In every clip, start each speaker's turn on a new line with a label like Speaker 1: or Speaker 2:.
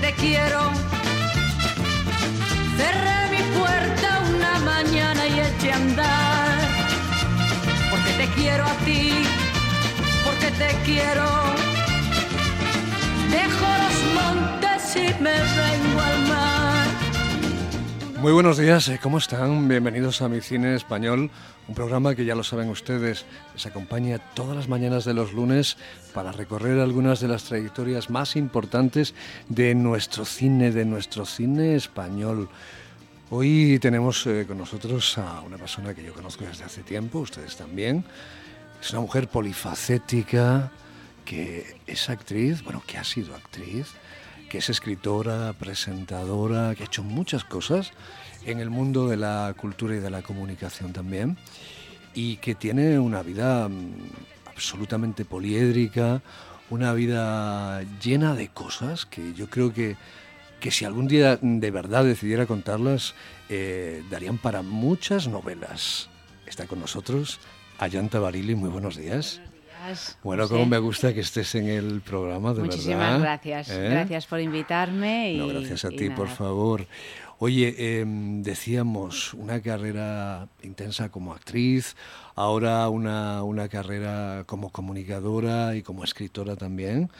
Speaker 1: Te quiero. Cerré mi puerta una mañana y eché a andar, porque te quiero a ti, porque te quiero. Dejo los montes y me vengo al mar.
Speaker 2: Muy buenos días, eh, ¿cómo están? Bienvenidos a Mi Cine Español, un programa que ya lo saben ustedes, les acompaña todas las mañanas de los lunes para recorrer algunas de las trayectorias más importantes de nuestro cine, de nuestro cine español. Hoy tenemos eh, con nosotros a una persona que yo conozco desde hace tiempo, ustedes también. Es una mujer polifacética que es actriz, bueno, que ha sido actriz, que es escritora, presentadora, que ha hecho muchas cosas en el mundo de la cultura y de la comunicación también, y que tiene una vida mm, absolutamente poliédrica, una vida llena de cosas que yo creo que, que si algún día de verdad decidiera contarlas, eh, darían para muchas novelas. Está con nosotros Ayanta Barili, muy buenos días. Bueno, como me gusta que estés en el programa, de
Speaker 3: Muchísimas gracias. ¿Eh? Gracias por invitarme. Y,
Speaker 2: no, gracias a ti, por favor. Oye, em, decíamos, una carrera intensa como actriz, ahora una, una carrera como comunicadora y como escritora también.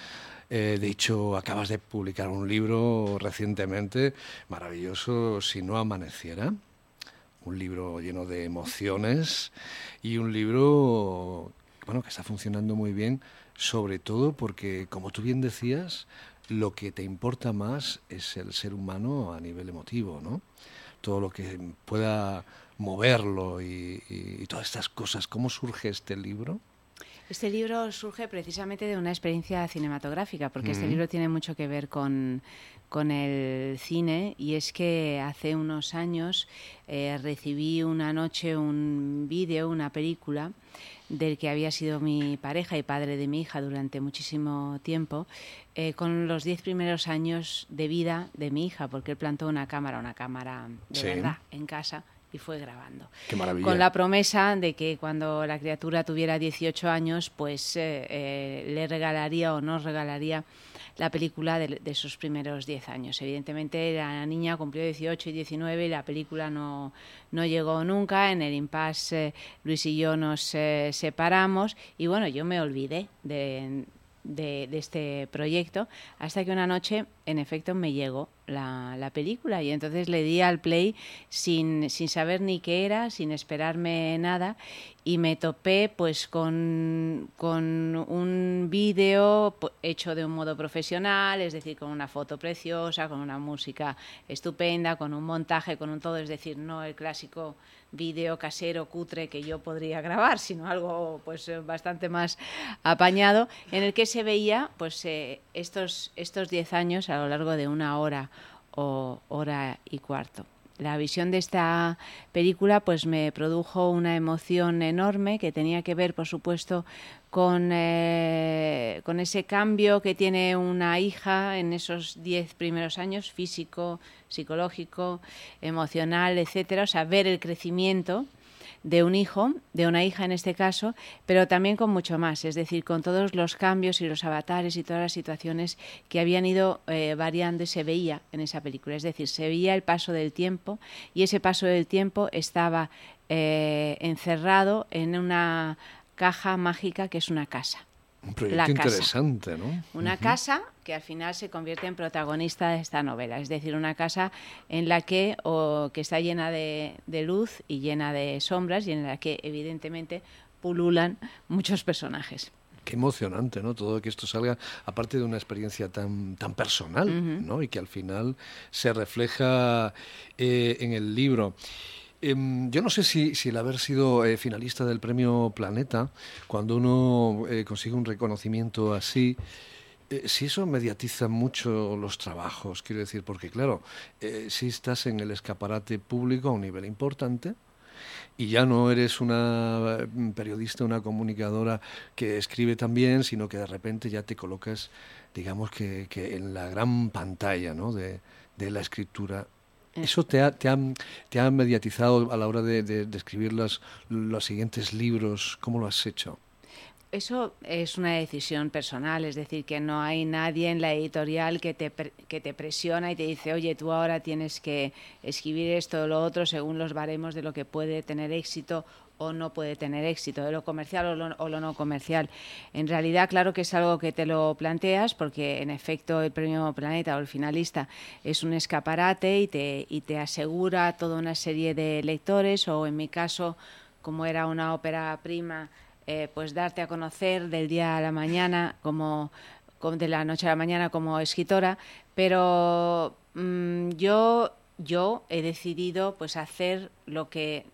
Speaker 2: Eh, de hecho, acabas de publicar un libro recientemente, maravilloso, Si no amaneciera. Un libro lleno de emociones y un libro bueno, que está funcionando muy bien, sobre todo porque, como tú bien decías, lo que te importa más es el ser humano a nivel emotivo, ¿no? Todo lo que pueda moverlo y, todas estas cosas. ¿Cómo surge este libro?
Speaker 3: Este libro surge precisamente de una experiencia cinematográfica, porque este libro tiene mucho que ver con, con el cine y es que hace unos años eh, recibí una noche un vídeo, una película del que había sido mi pareja y padre de mi hija durante muchísimo tiempo, eh, con los diez primeros años de vida de mi hija, porque él plantó una cámara, una cámara de verdad, en casa y fue grabando.
Speaker 2: Qué maravilla.
Speaker 3: Con la promesa de que cuando la criatura tuviera 18 años, pues eh, eh, le regalaría o nos regalaría la película de, sus primeros 10 años. Evidentemente la niña cumplió 18 y 19 y la película no, no llegó nunca. En el impasse Luis y yo nos eh, separamos y bueno, yo me olvidé de, de, este proyecto hasta que una noche, en efecto, me llegó la, la, película. Y entonces le di al play sin, sin saber ni qué era, sin esperarme nada y me topé pues con, con un vídeo hecho de un modo profesional, es decir, con una foto preciosa, con una música estupenda, con un montaje, con un todo, es decir, no el clásico vídeo casero cutre que yo podría grabar, sino algo pues eh, bastante más apañado, en el que se veía pues eh, estos estos 10 años a lo largo de una hora o hora y cuarto. La visión de esta película pues me produjo una emoción enorme que tenía que ver, por supuesto, con, eh, con ese cambio que tiene una hija en esos diez primeros años, físico, psicológico, emocional, etcétera, o sea, ver el crecimiento de un hijo, de una hija en este caso, pero también con mucho más, es decir, con todos los cambios y los avatares y todas las situaciones que habían ido eh, variando y se veía en esa película. Es decir, se veía el paso del tiempo y ese paso del tiempo estaba eh, encerrado en una caja mágica que es una casa.
Speaker 2: Un proyecto interesante, ¿no?
Speaker 3: Una casa que al final se convierte en protagonista de esta novela, es decir, una casa en la que, o, que está llena de, luz y llena de sombras y en la que evidentemente pululan muchos personajes.
Speaker 2: Qué emocionante, ¿no? Todo que esto salga, aparte de una experiencia tan, tan personal, ¿no? Y que al final se refleja eh, en el libro. Em, yo no sé si, el haber sido eh, finalista del premio Planeta, cuando uno eh, consigue un reconocimiento así, si eso mediatiza mucho los trabajos, quiero decir, porque claro, si estás en el escaparate público a un nivel importante, y ya no eres una mm, periodista, una comunicadora que escribe también, sino que de repente ya te colocas, digamos que, que en la gran pantalla ¿no? de, de la escritura eh. ¿Eso te ha, te, ha, te ha, mediatizado a la hora de, de, de escribir los, los, siguientes libros? ¿Cómo lo has hecho?
Speaker 3: Eso es una decisión personal, es decir, que no hay nadie en la editorial que te, que te presiona y te dice, oye, tú ahora tienes que escribir esto o lo otro según los baremos de lo que puede tener éxito o no puede tener éxito, de lo comercial o lo, lo, no comercial. En realidad, claro que es algo que te lo planteas porque, en efecto, el premio Planeta o el finalista es un escaparate y te, y te asegura toda una serie de lectores o, en mi caso, como era una ópera prima, eh, pues darte a conocer del día a la mañana como, de la noche a la mañana como escritora, pero mmm, yo yo he decidido pues hacer lo que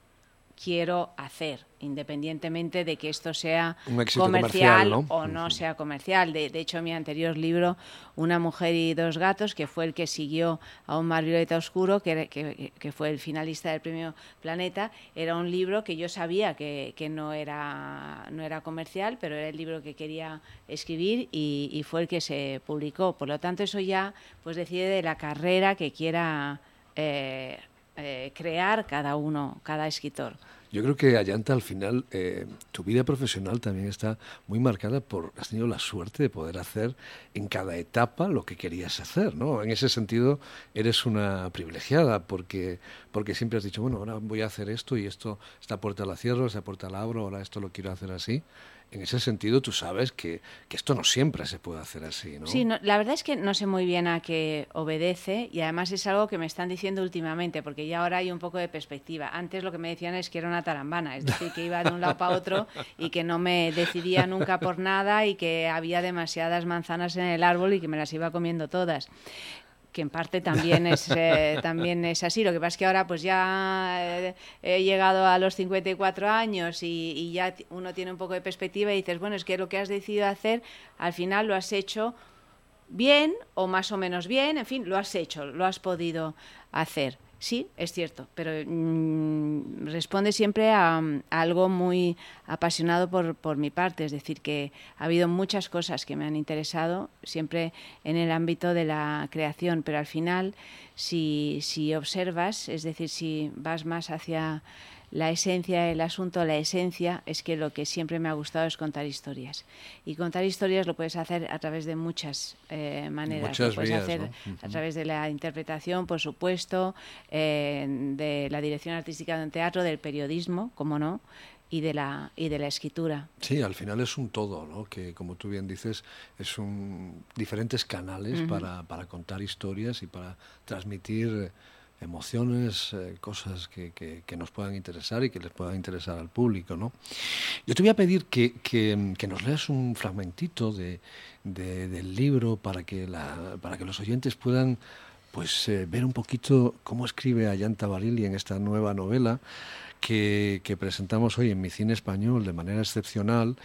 Speaker 3: quiero hacer independientemente de que esto sea
Speaker 2: comercial,
Speaker 3: comercial
Speaker 2: ¿no?
Speaker 3: o no sea comercial. De, de, hecho, mi anterior libro, Una mujer y dos gatos, que fue el que siguió a un mar violeta oscuro, que, que, que, fue el finalista del premio Planeta, era un libro que yo sabía que, que no, era, no era comercial, pero era el libro que quería escribir y, y fue el que se publicó. Por lo tanto, eso ya pues decide de la carrera que quiera eh, eh, crear cada uno, cada escritor.
Speaker 2: Yo creo que Ayanta, al final, eh, tu vida profesional también está muy marcada por, has tenido la suerte de poder hacer en cada etapa lo que querías hacer, ¿no? En ese sentido, eres una privilegiada porque, porque siempre has dicho, bueno, ahora voy a hacer esto y esto, esta puerta la cierro, esta puerta la abro, ahora esto lo quiero hacer así en ese sentido tú sabes que, que, esto no siempre se puede hacer así, ¿no?
Speaker 3: Sí, no, la verdad es que no sé muy bien a qué obedece y además es algo que me están diciendo últimamente porque ya ahora hay un poco de perspectiva. Antes lo que me decían es que era una tarambana, es decir, que iba de un lado para otro y que no me decidía nunca por nada y que había demasiadas manzanas en el árbol y que me las iba comiendo todas que en parte también es, eh, también es así. Lo que pasa es que ahora pues ya eh, he llegado a los 54 años y, y, ya uno tiene un poco de perspectiva y dices, bueno, es que lo que has decidido hacer, al final lo has hecho bien o más o menos bien, en fin, lo has hecho, lo has podido hacer. Sí, es cierto, pero mmm, responde siempre a, a, algo muy apasionado por, por mi parte, es decir, que ha habido muchas cosas que me han interesado, siempre en el ámbito de la creación, pero al final, si, si observas, es decir, si vas más hacia la esencia del asunto, la esencia es que lo que siempre me ha gustado es contar historias. Y contar historias lo puedes hacer a través de muchas eh, maneras.
Speaker 2: Muchas
Speaker 3: lo puedes
Speaker 2: vías,
Speaker 3: hacer
Speaker 2: ¿no?
Speaker 3: a través de la interpretación, por supuesto, eh, de la dirección artística de un teatro, del periodismo, como no, y de la y de la escritura.
Speaker 2: Sí, al final es un todo, ¿no? Que como tú bien dices, es un diferentes canales uh -huh. para, para contar historias y para transmitir emociones, eh, cosas que, que, nos puedan interesar y que les puedan interesar al público. ¿no? Yo te voy a pedir que, que, nos leas un fragmentito de, de, del libro para que, la, para que los oyentes puedan pues, eh, ver un poquito cómo escribe Ayanta Barili en esta nueva novela que presentamos hoy en mi cine español de manera excepcional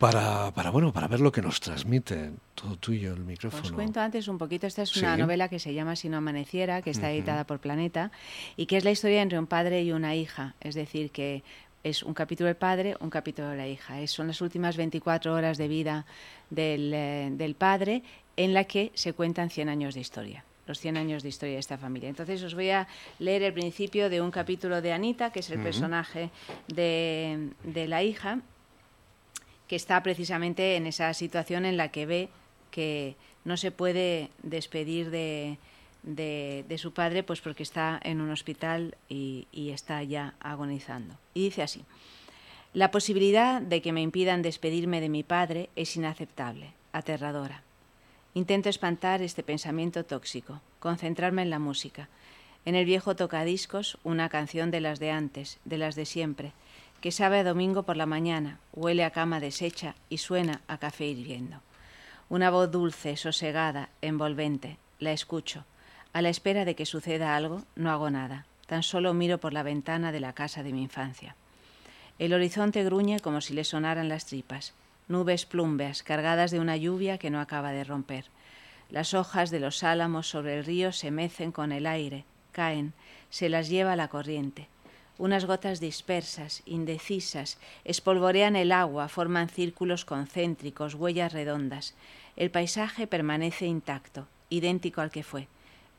Speaker 2: para, para, bueno, para ver lo que nos transmite. Todo tuyo, el micrófono.
Speaker 3: Os cuento antes un poquito. Esta es una sí. novela que se llama Si no amaneciera, que está uh -huh. editada por Planeta, y que es la historia entre un padre y una hija. Es decir, que es un capítulo del padre, un capítulo de la hija. Es, son las últimas 24 horas de vida del, eh, del padre en la que se cuentan 100 años de historia los 100 años de historia de esta familia. Entonces os voy a leer el principio de un capítulo de Anita, que es el uh -huh. personaje de, de la hija, que está precisamente en esa situación en la que ve que no se puede despedir de, de, su padre pues porque está en un hospital y, y, está ya agonizando. Y dice así, la posibilidad de que me impidan despedirme de mi padre es inaceptable, aterradora. Intento espantar este pensamiento tóxico, concentrarme en la música, en el viejo tocadiscos una canción de las de antes, de las de siempre, que sabe a domingo por la mañana, huele a cama deshecha y suena a café hirviendo. Una voz dulce, sosegada, envolvente. La escucho. A la espera de que suceda algo, no hago nada. Tan solo miro por la ventana de la casa de mi infancia. El horizonte gruñe como si le sonaran las tripas. Nubes plumbeas, cargadas de una lluvia que no acaba de romper. Las hojas de los álamos sobre el río se mecen con el aire, caen, se las lleva la corriente. Unas gotas dispersas, indecisas, espolvorean el agua, forman círculos concéntricos, huellas redondas. El paisaje permanece intacto, idéntico al que fue.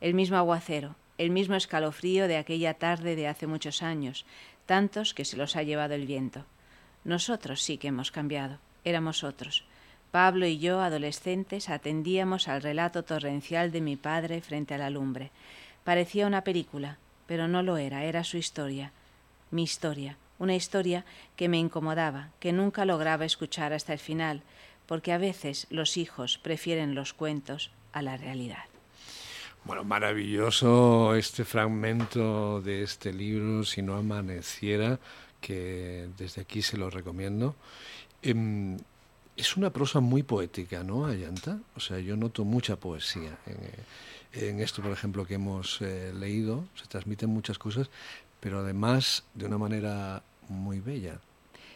Speaker 3: El mismo aguacero, el mismo escalofrío de aquella tarde de hace muchos años, tantos que se los ha llevado el viento. Nosotros sí que hemos cambiado, éramos otros. Pablo y yo, adolescentes, atendíamos al relato torrencial de mi padre frente a la lumbre. Parecía una película, pero no lo era, era su historia, mi historia, una historia que me incomodaba, que nunca lograba escuchar hasta el final, porque a veces los hijos prefieren los cuentos a la realidad.
Speaker 2: Bueno, maravilloso este fragmento de este libro, Si no amaneciera, que desde aquí se lo recomiendo. Em, es una prosa muy poética, ¿no, Ayanta? O sea, yo noto mucha poesía en, esto, por ejemplo, que hemos eh, leído. Se transmiten muchas cosas, pero además de una manera muy bella.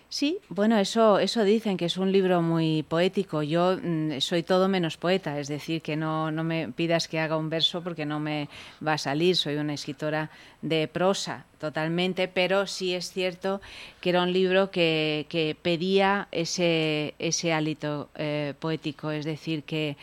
Speaker 3: Sí, bueno, eso, eso dicen que es un libro muy poético. Yo mm, soy todo menos poeta, es decir, que no, no me pidas que haga un verso porque no me va a salir. Soy una escritora de prosa totalmente, pero sí es cierto que era un libro que, que pedía ese, ese hálito eh, poético, es decir, que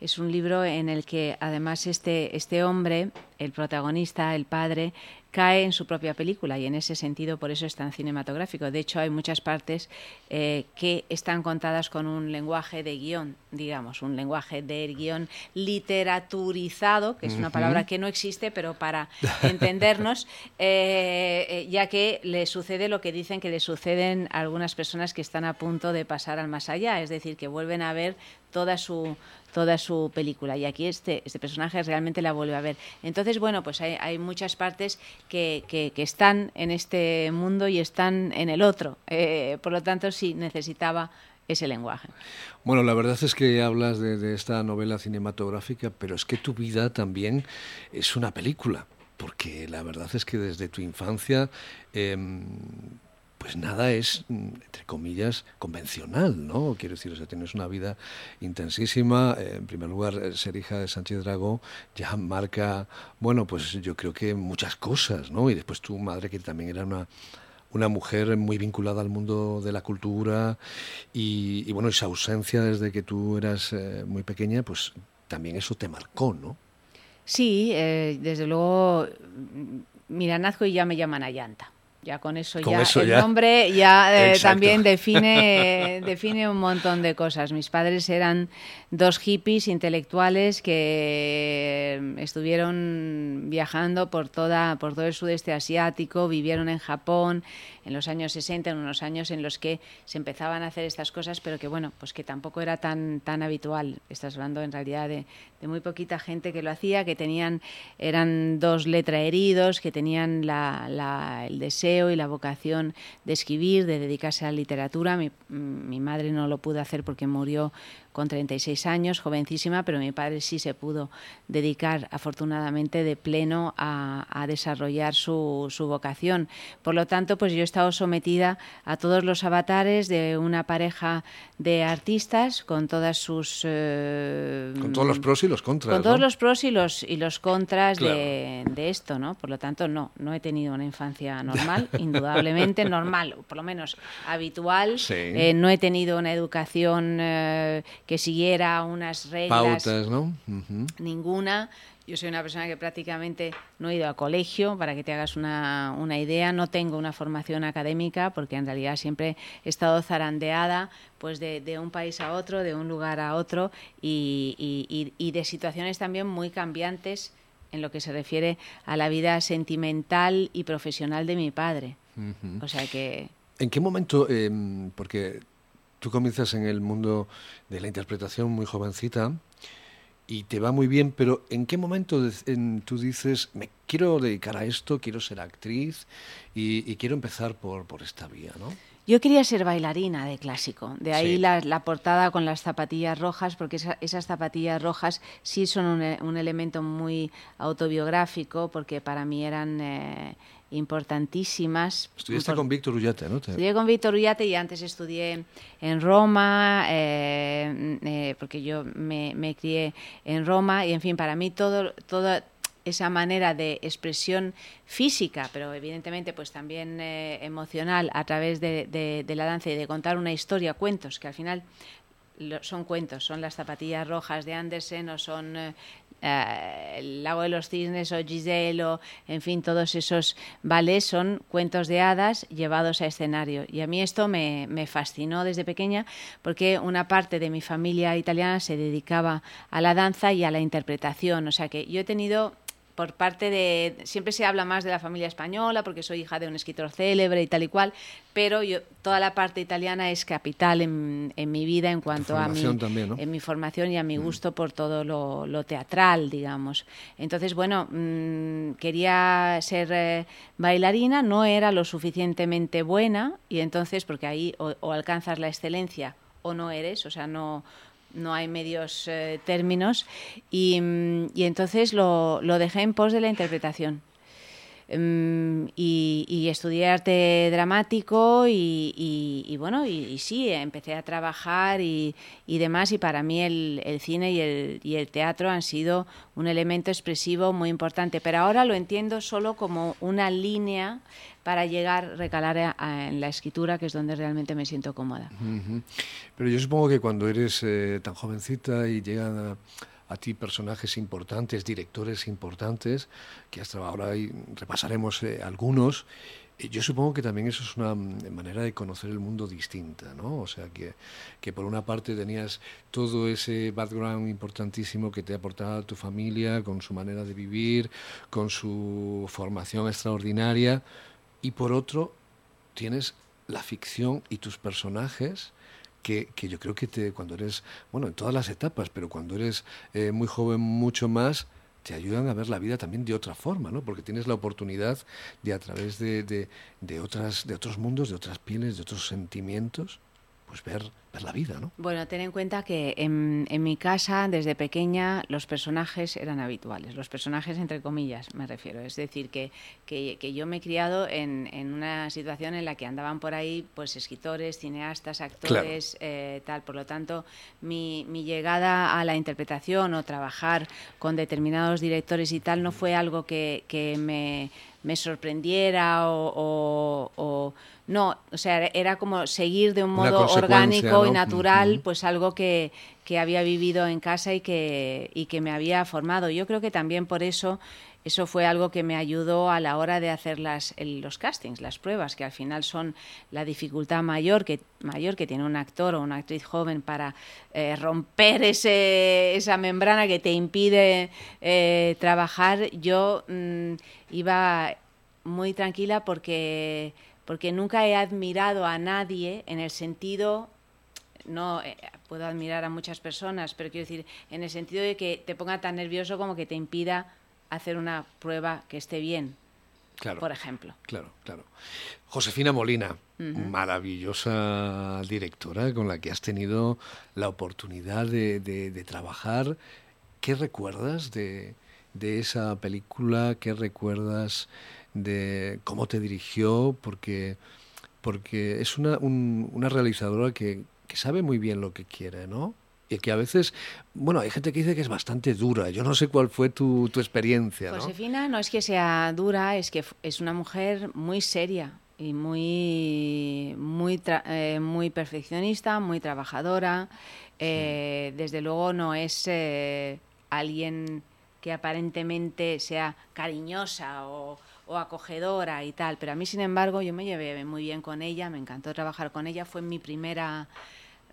Speaker 3: es un libro en el que además este, este hombre, el protagonista, el padre, cae en su propia película y en ese sentido por eso es tan cinematográfico. De hecho, hay muchas partes eh, que están contadas con un lenguaje de guion, digamos, un lenguaje de guion literaturizado, que es una palabra que no existe, pero para entendernos, eh, eh, ya que le sucede lo que dicen que le suceden a algunas personas que están a punto de pasar al más allá, es decir, que vuelven a ver toda su toda su película y aquí este, este personaje realmente la vuelve a ver. Entonces, bueno, pues hay, hay muchas partes que, que, están en este mundo y están en el otro. Eh, por lo tanto, sí necesitaba ese lenguaje.
Speaker 2: Bueno, la verdad es que hablas de, esta novela cinematográfica, pero es que tu vida también es una película, porque la verdad es que desde tu infancia... Eh, pues nada es, mm, entre comillas, convencional, ¿no? Quiero decir, o sea, tienes una vida intensísima. Eh, en primer lugar, eh, ser hija de Sánchez Dragó ya marca, bueno, pues yo creo que muchas cosas, ¿no? Y después tu madre, que también era una, una mujer muy vinculada al mundo de la cultura y, bueno, esa ausencia desde que tú eras eh, muy pequeña, pues también eso te marcó, ¿no?
Speaker 3: Sí, desde luego, mira, nazco y ya me llaman Ayanta. Ya con eso, ya, el nombre ya eh, también define, define un montón de cosas. Mis padres eran dos hippies intelectuales que estuvieron viajando por toda por todo el sudeste asiático, vivieron en Japón en los años 60, en unos años en los que se empezaban a hacer estas cosas, pero que bueno, pues que tampoco era tan tan habitual. Estás hablando en realidad de, de muy poquita gente que lo hacía, que tenían eran dos letraheridos, que tenían la, la, el deseo y la vocación de escribir, de dedicarse a la literatura. Mi, mi madre no lo pudo hacer porque murió con 36 años, jovencísima, pero mi padre sí se pudo dedicar afortunadamente de pleno a, a desarrollar su, su, vocación. Por lo tanto, pues yo he estado sometida a todos los avatares de una pareja de artistas con todas sus...
Speaker 2: Eh, con todos los pros y los contras.
Speaker 3: Con todos los pros y los, y los contras claro. de, de, esto, ¿no? Por lo tanto, no, no he tenido una infancia normal, indudablemente normal, por lo menos habitual.
Speaker 2: Sí.
Speaker 3: Eh, no he tenido una educación... Eh, que siguiera unas reglas.
Speaker 2: Pautas, ¿no? Uh
Speaker 3: -huh. Ninguna. Yo soy una persona que prácticamente no he ido a colegio, para que te hagas una, una, idea. No tengo una formación académica, porque en realidad siempre he estado zarandeada pues de, de un país a otro, de un lugar a otro, y, y, y, de situaciones también muy cambiantes en lo que se refiere a la vida sentimental y profesional de mi padre. Uh -huh. O sea que...
Speaker 2: ¿En qué momento, eh, porque Tú comienzas en el mundo de la interpretación muy jovencita y te va muy bien, pero ¿en qué momento tú dices, me quiero dedicar a esto, quiero ser actriz y, quiero empezar por, por esta vía, ¿no?
Speaker 3: Yo quería ser bailarina de clásico, de ahí la, portada con las zapatillas rojas, porque esas zapatillas rojas sí son un, elemento muy autobiográfico, porque para mí eran eh, importantísimas.
Speaker 2: Estudiaste con Víctor Ullate, ¿no?
Speaker 3: Estudié con Víctor Ullate y antes estudié en Roma, eh, eh, porque yo me, me, crié en Roma y, en fin, para mí todo, todo, esa manera de expresión física, pero evidentemente pues también eh, emocional a través de, la danza y de contar una historia, cuentos, que al final son cuentos, son las zapatillas rojas de Andersen o son eh, eh, el lago de los cisnes o Giselle o en fin todos esos ballets son cuentos de hadas llevados a escenario. Y a mí esto me, me, fascinó desde pequeña porque una parte de mi familia italiana se dedicaba a la danza y a la interpretación. O sea que yo he tenido por parte de... Siempre se habla más de la familia española porque soy hija de un escritor célebre y tal y cual, pero yo, toda la parte italiana es capital en, en mi vida en cuanto a mi, en mi formación y a mi mm. gusto por todo lo, teatral, digamos. Entonces, bueno, mm, quería ser eh, bailarina, no era lo suficientemente buena y entonces, porque ahí o alcanzas la excelencia o no eres, o sea, no no hay medios eh, términos, y, mm, y entonces lo, lo, dejé en pos de la interpretación. Mm, y, estudié arte dramático y, bueno, y, sí, empecé a trabajar y, demás y para mí el, el cine y el, y el, teatro han sido un elemento expresivo muy importante, pero ahora lo entiendo solo como una línea para llegar, recalar en la escritura, que es donde realmente me siento cómoda.
Speaker 2: Pero yo supongo que cuando eres eh, tan jovencita y llegan a, ti personajes importantes, directores importantes, que hasta ahora repasaremos eh, algunos, eh, yo supongo que también eso es una manera de conocer el mundo distinta, ¿no? O sea, que, que, por una parte tenías todo ese background importantísimo que te aportaba tu familia, con su manera de vivir, con su formación extraordinaria, y por otro tienes la ficción y tus personajes que, que, yo creo que te, cuando eres, bueno, en todas las etapas, pero cuando eres eh, muy joven mucho más, te ayudan a ver la vida también de otra forma, ¿no? Porque tienes la oportunidad de a través de, de, de otras, de otros mundos, de otras pieles, de otros sentimientos, pues ver, ver la vida, ¿no?
Speaker 3: Bueno, ten en cuenta que en, en, mi casa, desde pequeña, los personajes eran habituales. Los personajes, entre comillas, me refiero. Es decir, que, que, que yo me he criado en, en, una situación en la que andaban por ahí pues escritores, cineastas, actores, eh, tal. Por lo tanto, mi, mi llegada a la interpretación o trabajar con determinados directores y tal no fue algo que, que me, me sorprendiera o, o no, o sea, era como seguir de un modo orgánico y natural, pues algo que, que, había vivido en casa y que, y que me había formado. Yo creo que también por eso eso fue algo que me ayudó a la hora de hacer las, los castings, las pruebas, que al final son la dificultad mayor que, mayor que tiene un actor o una actriz joven para eh, romper ese, esa membrana que te impide eh, trabajar. Yo mm, iba muy tranquila porque porque nunca he admirado a nadie en el sentido no eh, puedo admirar a muchas personas, pero quiero decir, en el sentido de que te ponga tan nervioso como que te impida hacer una prueba que esté bien. Claro, por ejemplo.
Speaker 2: Claro, claro. Josefina Molina, maravillosa directora con la que has tenido la oportunidad de, trabajar. ¿Qué recuerdas de, de esa película? ¿Qué recuerdas de cómo te dirigió, porque, porque es una, una realizadora que, que sabe muy bien lo que quiere, ¿no? Y que a veces, bueno, hay gente que dice que es bastante dura. Yo no sé cuál fue tu, tu experiencia. ¿no?
Speaker 3: Josefina no es que sea dura, es que es una mujer muy seria y muy, muy, eh, muy perfeccionista, muy trabajadora. Eh, desde luego no es eh, alguien que aparentemente sea cariñosa o, o acogedora y tal, pero a mí, sin embargo, yo me llevé muy bien con ella, me encantó trabajar con ella, fue mi primera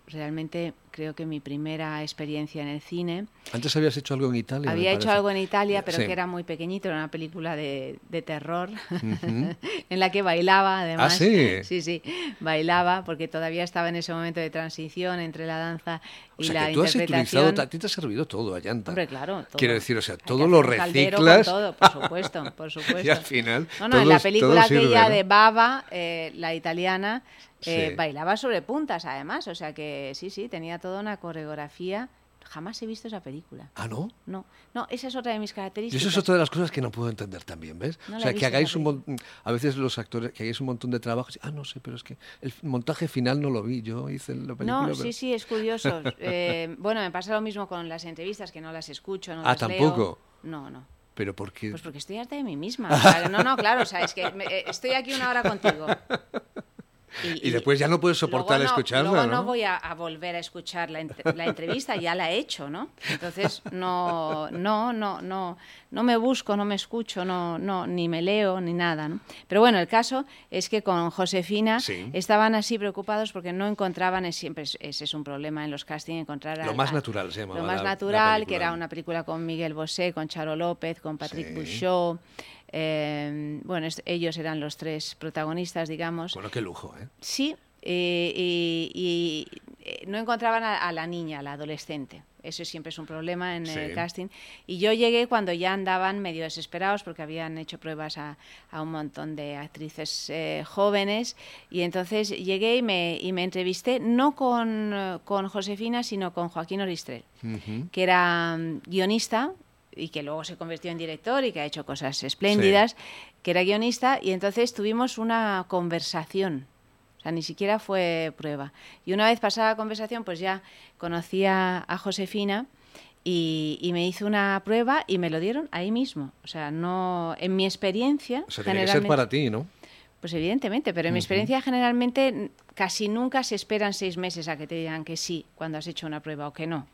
Speaker 3: realmente creo que mi primera experiencia en el cine.
Speaker 2: Antes habías hecho algo en Italia.
Speaker 3: Había hecho algo en Italia, pero que era muy pequeñito, era una película de, terror en la que bailaba, además.
Speaker 2: ¿Ah, sí?
Speaker 3: Sí, sí, bailaba porque todavía estaba en ese momento de transición entre la danza
Speaker 2: o sea, que tú has utilizado, a ti te ha servido todo, Allanta.
Speaker 3: Hombre, claro. Todo.
Speaker 2: Quiero decir, o sea, todo lo reciclas.
Speaker 3: todo, por supuesto, por supuesto.
Speaker 2: y al final.
Speaker 3: No, no, en la película
Speaker 2: sirve,
Speaker 3: aquella
Speaker 2: ¿no?
Speaker 3: de Baba, eh, la italiana, eh,
Speaker 2: Sí.
Speaker 3: bailaba sobre puntas, además. O sea que sí, sí, tenía toda una coreografía. Jamás he visto esa película.
Speaker 2: Ah, ¿no?
Speaker 3: No, no, esa es otra de mis
Speaker 2: Y
Speaker 3: características.
Speaker 2: eso es otra de las cosas que no puedo entender también, ¿ves?
Speaker 3: No
Speaker 2: o sea, que hagáis un montón, a veces los actores, que hagáis un montón de trabajo, ah, no sé, pero es que el montaje final no lo vi, yo hice la película.
Speaker 3: No,
Speaker 2: pero-
Speaker 3: sí, sí, es curioso. Eh, bueno, me pasa lo mismo con las entrevistas, que no las escucho, no
Speaker 2: Ah,
Speaker 3: las leo.
Speaker 2: ¿tampoco?
Speaker 3: No, no.
Speaker 2: Pero porque...
Speaker 3: Pues porque estoy harta de mí misma. No, no, claro, o sea, es que eh, estoy aquí una hora contigo.
Speaker 2: Y después ya no puedes soportar
Speaker 3: luego no-
Speaker 2: escucharla,
Speaker 3: luego
Speaker 2: ¿no?
Speaker 3: no voy a, a volver a escuchar la, la entrevista, ya la he hecho, ¿no? Entonces, no, no, no, no, no me busco, no me escucho, no, no, ni me leo, ni nada, ¿no? Pero bueno, el caso es que con Josefina
Speaker 2: Sí.
Speaker 3: estaban así preocupados porque no encontraban, es siempre es- ese es un problema en los castings, encontrar
Speaker 2: Lo
Speaker 3: al-
Speaker 2: más
Speaker 3: al-
Speaker 2: natural se llamaba
Speaker 3: Lo más
Speaker 2: la- la
Speaker 3: natural, que
Speaker 2: película.
Speaker 3: era una película con Miguel Bosé, con Charo López, con Patrick
Speaker 2: Sí.
Speaker 3: Bouchot. Eh, bueno, es- ellos eran los tres protagonistas, digamos.
Speaker 2: Bueno, qué lujo, ¿eh?
Speaker 3: Sí, eh, y, y, eh, no encontraban a, a la niña, a la adolescente. Eso siempre es un problema en
Speaker 2: Sí.
Speaker 3: el casting. Y yo llegué cuando ya andaban medio desesperados porque habían hecho pruebas a, a un montón de actrices eh, jóvenes. Y entonces llegué y me, y me entrevisté no con, con Josefina, sino con Joaquín Oristrel,
Speaker 2: Ujú.
Speaker 3: que era mm, guionista y que luego se convirtió en director y que ha hecho cosas espléndidas, que era guionista. Y entonces tuvimos una conversación. O sea, ni siquiera fue prueba. Y una vez pasada la conversación, pues ya conocí a, Josefina y, y me hizo una prueba y me lo dieron ahí mismo. O sea, no en mi experiencia.
Speaker 2: O sea, tiene que ser para ti, ¿no?
Speaker 3: Pues evidentemente, pero en mi experiencia generalmente casi nunca se esperan seis meses a que te digan que sí cuando has hecho una prueba o que no.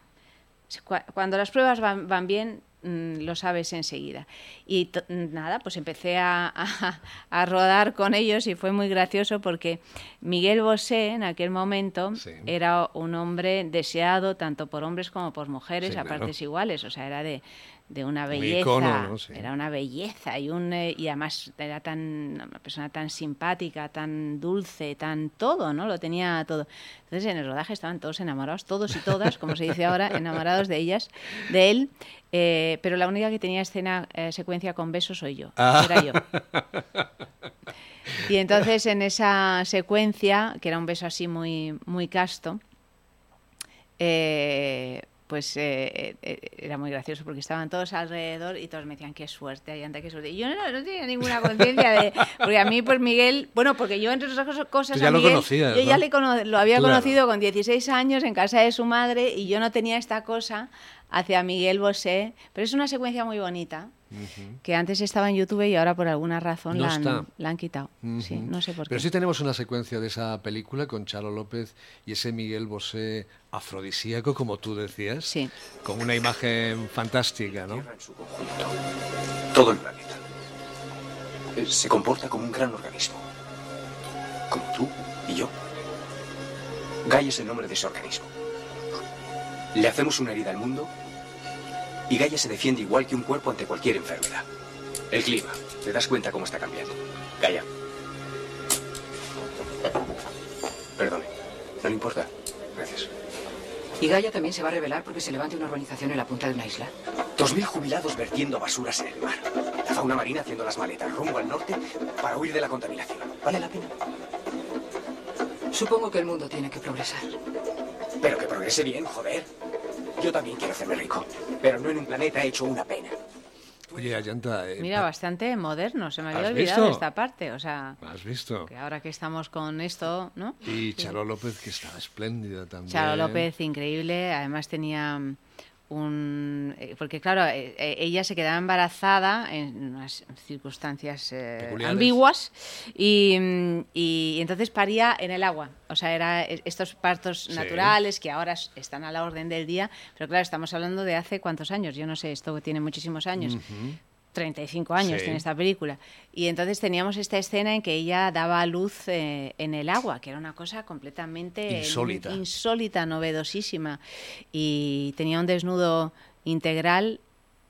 Speaker 3: Cuando las pruebas van, van bien, mm, lo sabes enseguida. Y to- nada, pues empecé a, a- a rodar con ellos y fue muy gracioso porque Miguel Bosé en aquel momento
Speaker 2: Sí.
Speaker 3: era un hombre deseado tanto por hombres como por mujeres
Speaker 2: Sí,
Speaker 3: a
Speaker 2: claro.
Speaker 3: partes iguales, o sea, era de, de una
Speaker 2: Un
Speaker 3: belleza,
Speaker 2: icono, ¿no? Sí.
Speaker 3: era una belleza y un eh, y además era tan una persona tan simpática, tan dulce, tan todo, ¿no? Lo tenía todo. Entonces en el rodaje estaban todos enamorados, todos y todas, como se dice ahora, enamorados de ellas, de él. eh, pero la única que tenía escena eh, secuencia con besos soy yo,
Speaker 2: Ah.
Speaker 3: era yo. Y entonces en esa secuencia, que era un beso así muy, muy casto, eh, pues eh, eh, era muy gracioso porque estaban todos alrededor y todos me decían qué suerte, Ayanta, qué suerte. Y yo no, no tenía ninguna conciencia de... Porque a mí, pues Miguel... Bueno, porque yo entre otras cosas-.
Speaker 2: Tú ya
Speaker 3: a
Speaker 2: lo
Speaker 3: Miguel,
Speaker 2: conocías,
Speaker 3: Yo ya
Speaker 2: ¿no?
Speaker 3: le cono- lo había
Speaker 2: Claro.
Speaker 3: conocido con 16 años en casa de su madre y yo no tenía esta cosa hacia Miguel Bosé. Pero es una secuencia muy bonita que antes estaba en YouTube y ahora por alguna razón
Speaker 2: No
Speaker 3: la, han, la han quitado. Sí, no sé por
Speaker 2: Pero
Speaker 3: qué.
Speaker 2: sí tenemos una secuencia de esa película con Charo López y ese Miguel Bosé afrodisíaco, como tú decías.
Speaker 3: Sí.
Speaker 2: Con una imagen fantástica, ¿no?
Speaker 4: Tierra en su conjunto. Todo el planeta. Se comporta como un gran organismo. Como tú y yo. Gaia es el nombre de ese organismo. Le hacemos una herida al mundo y Gaia se defiende igual que un cuerpo ante cualquier enfermedad. El clima. ¿Te das cuenta cómo está cambiando? Gaia. Perdone. ¿No le importa? Gracias.
Speaker 5: ¿Y Gaia también se va a revelar porque se levante una urbanización en la punta de una isla?
Speaker 4: Dos mil jubilados vertiendo basuras en el mar. La fauna marina haciendo las maletas rumbo al norte para huir de la contaminación. ¿Vale la pena?
Speaker 5: Supongo que el mundo tiene que progresar.
Speaker 4: Pero que progrese bien, joder. Yo también quiero hacerme rico. Pero no en un planeta hecho una pena.
Speaker 2: Oye, Ayanta, eh,
Speaker 3: Mira, bastante moderno, se me había
Speaker 2: ¿Has
Speaker 3: olvidado
Speaker 2: visto?
Speaker 3: esta parte, o sea,
Speaker 2: ¿has visto?
Speaker 3: que ahora que estamos con esto, ¿no?
Speaker 2: Y Charo López, que estaba espléndida también.
Speaker 3: Charo López, increíble, además tenía un... eh, Porque claro, eh, eh, ella se quedaba embarazada en unas circunstancias eh, ambiguas y, mm, y entonces paría en el agua. O sea, era eh, estos partos
Speaker 2: Sí.
Speaker 3: naturales que ahora están a la orden del día, pero claro, estamos hablando de hace cuántos años, yo no sé, esto tiene muchísimos años. 35 años
Speaker 2: Sí.
Speaker 3: tiene esta película. Y entonces teníamos esta escena en que ella daba luz eh, en el agua, que era una cosa completamente
Speaker 2: Insólita.
Speaker 3: insólita, novedosísima. Y tenía un desnudo integral.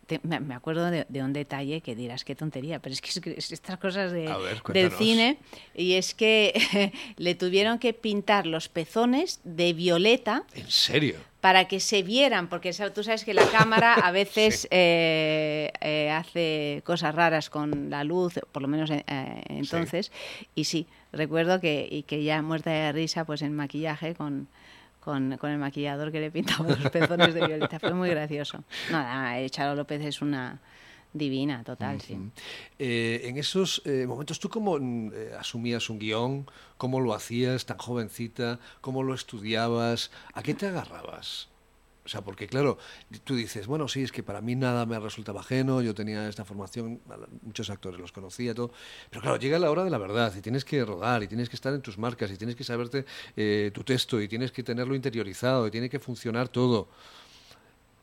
Speaker 3: Te- me acuerdo de, de un detalle que dirás qué tontería, pero es que es, estas cosas de-
Speaker 2: ver,
Speaker 3: del cine. Y es que le tuvieron que pintar los pezones de violeta
Speaker 2: ¿En serio?
Speaker 3: para que se vieran, porque tú sabes que la cámara a veces eh, eh, hace cosas raras con la luz, por lo menos eh, eh, entonces, y sí, recuerdo que, y que ya muerta de risa, pues en maquillaje con, con, con el maquillador que le pintaba los pezones de violeta, fue muy gracioso. Nada, Charo López es una divina, total, sí.
Speaker 2: Eh, en esos eh, momentos, ¿tú cómo mm, eh, asumías un guion? ¿Cómo lo hacías tan jovencita? ¿Cómo lo estudiabas? ¿A qué te agarrabas? O sea, porque claro, tú dices, bueno, sí, es que para mí nada me resultaba ajeno, yo tenía esta formación, muchos actores los conocía, todo, pero claro, llega la hora de la verdad y tienes que rodar y tienes que estar en tus marcas y tienes que saberte eh, tu texto y tienes que tenerlo interiorizado y tiene que funcionar todo.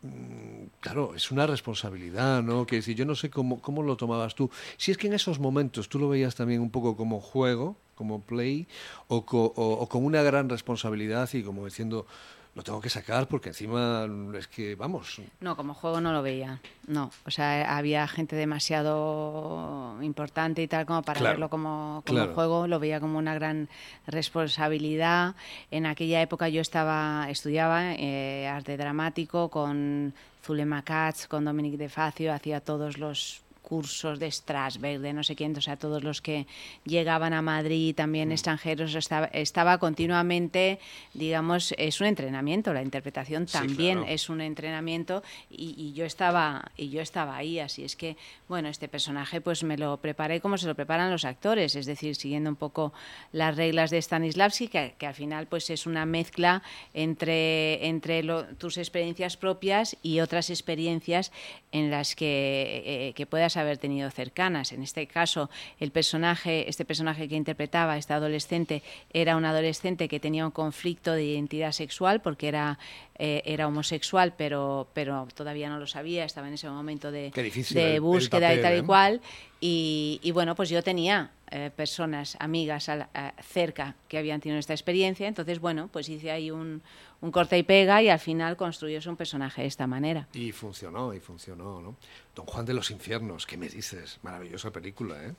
Speaker 2: Mm, Claro, es una responsabilidad, ¿no? Que si yo no sé cómo, cómo lo tomabas tú. Si es que en esos momentos tú lo veías también un poco como juego, como play, o, o- como una gran responsabilidad y como diciendo, lo tengo que sacar porque encima es que, vamos,
Speaker 3: No, como juego no lo veía. No, o sea, había gente demasiado importante y tal como para
Speaker 2: Claro,
Speaker 3: verlo como, como
Speaker 2: claro.
Speaker 3: juego. Lo veía como una gran responsabilidad. En aquella época yo estaba estudiaba eh, arte dramático con Zulema Katz, con Dominic De Facio, hacía todos los cursos de Strasberg, de no sé quién, o sea, todos los que llegaban a Madrid, también
Speaker 2: Mm.
Speaker 3: extranjeros, estaba, estaba continuamente, digamos, es un entrenamiento, la interpretación
Speaker 2: Sí,
Speaker 3: también
Speaker 2: claro.
Speaker 3: es un entrenamiento y, y yo estaba y yo estaba ahí, así es que, bueno, este personaje pues me lo preparé como se lo preparan los actores, es decir, siguiendo un poco las reglas de Stanislavski, que, que al final pues es una mezcla entre, entre lo- tus experiencias propias y otras experiencias en las que, eh, que puedas haber tenido cercanas. En este caso, el personaje, este personaje que interpretaba, este adolescente, era un adolescente que tenía un conflicto de identidad sexual porque era, eh, era homosexual, pero, pero todavía no lo sabía, estaba en ese momento de, de búsqueda y tal
Speaker 2: ¿eh?
Speaker 3: y cual. Y, y bueno, pues yo tenía eh, personas, amigas a- cerca que habían tenido esta experiencia, entonces bueno, pues hice ahí un, un corta y pega y al final construyó un personaje de esta manera.
Speaker 2: y funcionó, y funcionó, ¿no? Don Juan de los Infiernos, ¿qué me dices? Maravillosa película, ¿eh?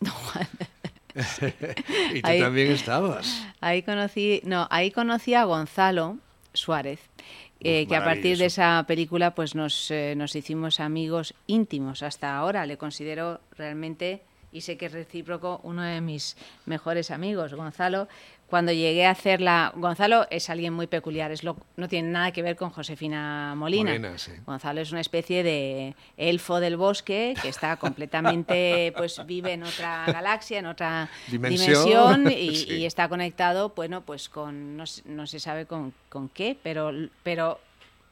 Speaker 2: y tú
Speaker 3: Ahí-
Speaker 2: también estabas.
Speaker 3: Ahí conocí, no, ahí conocí a Gonzalo Suárez, eh, que a partir de esa película pues nos, eh, nos hicimos amigos íntimos hasta ahora. Le considero realmente, y sé que es recíproco, uno de mis mejores amigos, Gonzalo. Cuando llegué a hacerla, Gonzalo es alguien muy peculiar, es lo, no tiene nada que ver con Josefina Molina.
Speaker 2: Molina, sí.
Speaker 3: Gonzalo es una especie de elfo del bosque que está completamente, pues vive en otra galaxia, en otra
Speaker 2: Dimensión.
Speaker 3: dimensión, y,
Speaker 2: Sí.
Speaker 3: y está conectado, bueno, pues con, no, se- no se sabe con, con qué, pero, pero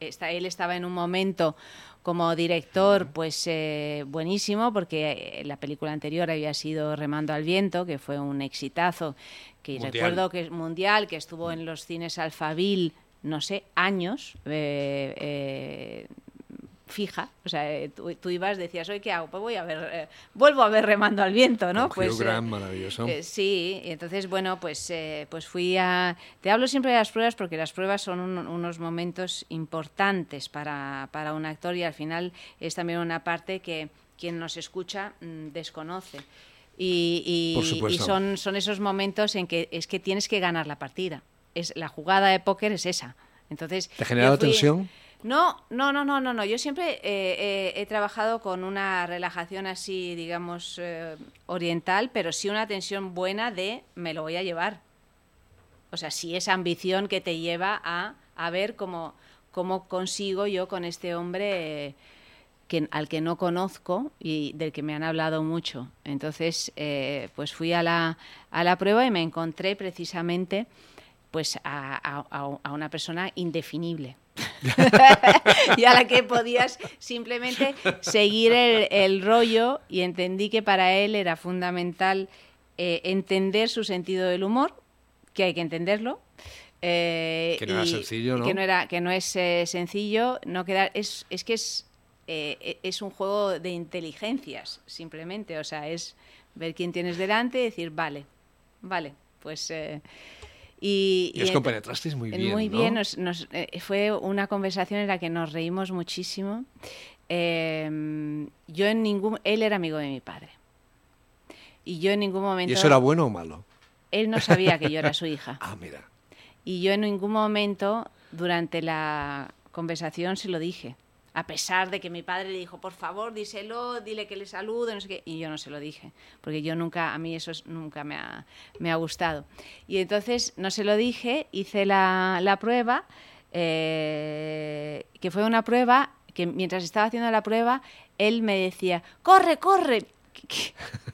Speaker 3: está, él estaba en un momento como director, pues eh, buenísimo, porque eh, la película anterior había sido Remando al Viento, que fue un exitazo, que
Speaker 2: Mundial.
Speaker 3: recuerdo que es mundial, que estuvo en los cines Alfabil, no sé, años, eh, eh, fija, o sea, eh, tú, tú ibas, decías, hoy qué hago, pues voy a ver, eh, vuelvo a ver Remando al Viento, ¿no?
Speaker 2: Hugh
Speaker 3: pues,
Speaker 2: Grant, maravilloso.
Speaker 3: eh, sí, y entonces, bueno, pues, eh, pues fui a... Te hablo siempre de las pruebas porque las pruebas son un- unos momentos importantes para, para un actor y al final es también una parte que quien nos escucha mm, desconoce. Y, y- y son, son esos momentos en que es que tienes que ganar la partida. Es, la jugada de póker es esa. Entonces,
Speaker 2: ¿Te
Speaker 3: yo fui-
Speaker 2: tensión?
Speaker 3: No, no, no, no, no, no. Yo siempre eh, eh, he trabajado con una relajación así, digamos, eh, oriental, pero sí una tensión buena de me lo voy a llevar. O sea, sí esa ambición que te lleva a, a ver cómo, cómo consigo yo con este hombre eh, que, al que no conozco y del que me han hablado mucho. Entonces, pues fui a la, a la prueba y me encontré precisamente pues a- a- a una persona indefinible. y a la que podías simplemente seguir el, el rollo y entendí que para él era fundamental eh, entender su sentido del humor, que hay que entenderlo. eh,
Speaker 2: Que no era sencillo, ¿no?
Speaker 3: Que no, era, que no es eh, sencillo, no quedar, es, es que es eh, es un juego de inteligencias, simplemente. O sea, es ver quién tienes delante y decir, vale, vale, pues... Eh,
Speaker 2: y, y, os compenetrasteis muy bien.
Speaker 3: Muy bien, fue una conversación en la que nos reímos muchísimo. Em, yo en ningún. Él era amigo de mi padre. Y yo en ningún momento.
Speaker 2: ¿Y eso era bueno o malo?
Speaker 3: Él no sabía que yo era su hija.
Speaker 2: ah, mira.
Speaker 3: Y yo en ningún momento durante la conversación se lo dije. A pesar de que mi padre le dijo, por favor, díselo, dile que le saludo, no sé qué. Y yo no se lo dije, porque yo nunca, a mí eso nunca me ha, me ha gustado. Y entonces no se lo dije, hice la, la prueba, eh, que fue una prueba que mientras estaba haciendo la prueba, él me decía, corre, corre,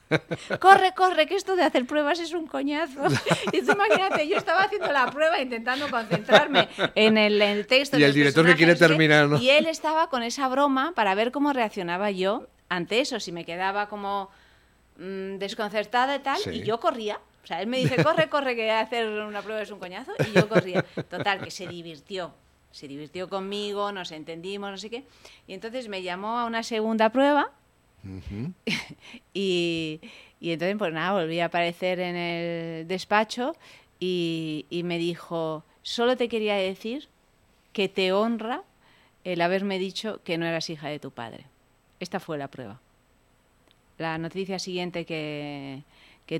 Speaker 3: corre, corre, que esto de hacer pruebas es un coñazo. Y tú imagínate, yo estaba haciendo la prueba intentando concentrarme en el, texto.
Speaker 2: Y el director que quiere terminar, ¿no?
Speaker 3: Y él estaba con esa broma para ver cómo reaccionaba yo ante eso, si me quedaba como mm, desconcertada y tal, y yo corría. O sea, él me dice, corre, corre, que hacer una prueba es un coñazo, y yo corría. Total, que se divirtió. Se divirtió conmigo, nos entendimos, no sé qué. Y entonces me llamó a una segunda prueba y, entonces, pues nada, volví a aparecer en el despacho y, me dijo, solo te quería decir que te honra el haberme dicho que no eras hija de tu padre. Esta fue la prueba. La noticia siguiente que,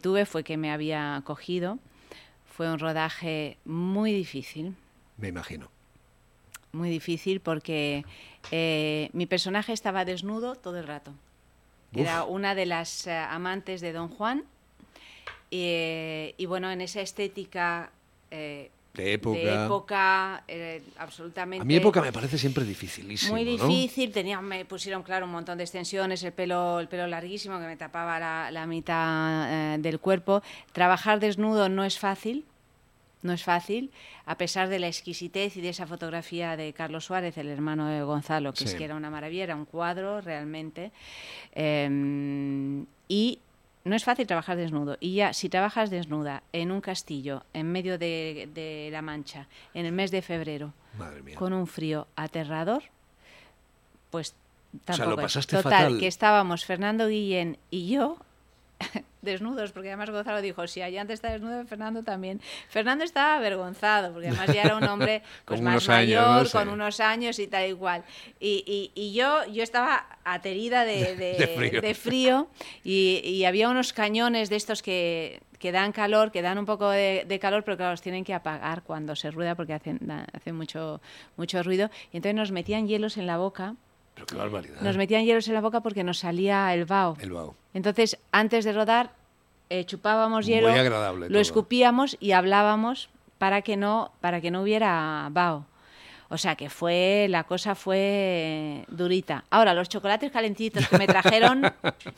Speaker 3: tuve fue que me había cogido. Fue un rodaje muy difícil.
Speaker 2: Me imagino.
Speaker 3: Muy difícil porque eh, mi personaje estaba desnudo todo el rato. Era una de las eh, amantes de Don Juan. y bueno, en esa estética
Speaker 2: eh, de época,
Speaker 3: de época eh, absolutamente...
Speaker 2: A mi época me parece siempre dificilísimo,
Speaker 3: Muy difícil, tenía, me pusieron, claro, un montón de extensiones, el pelo, el pelo larguísimo que me tapaba la, mitad del cuerpo. Trabajar desnudo no es fácil, no es fácil, a pesar de la exquisitez y de esa fotografía de Carlos Suárez, el hermano de Gonzalo, que es que era una maravilla, era un cuadro realmente. Em, y no es fácil trabajar desnudo. Y ya, si trabajas desnuda en un castillo, en medio de, La Mancha, en el mes de febrero, con un frío aterrador, pues tampoco.
Speaker 2: lo pasaste
Speaker 3: Total, que estábamos Fernando Guillén y yo desnudos, porque además Gonzalo dijo, si allá antes está desnudo, Fernando también. Fernando estaba avergonzado, porque además ya era un hombre pues, más mayor, con unos años y tal igual. Y, y, yo, yo estaba aterida de, de, frío, y, había unos cañones de estos que, que dan calor, que dan un poco de, calor, pero que los tienen que apagar cuando se rueda porque hacen, hacen mucho, mucho ruido. Y entonces nos metían hielos en la boca
Speaker 2: pero qué barbaridad.
Speaker 3: Nos metían hielos en la boca porque nos salía el vaho.
Speaker 2: El vaho.
Speaker 3: Entonces, antes de rodar, eh, chupábamos hielo, lo escupíamos y hablábamos para que no, para que no hubiera vaho. O sea que fue, la cosa fue durita. Ahora, los chocolates calentitos que me trajeron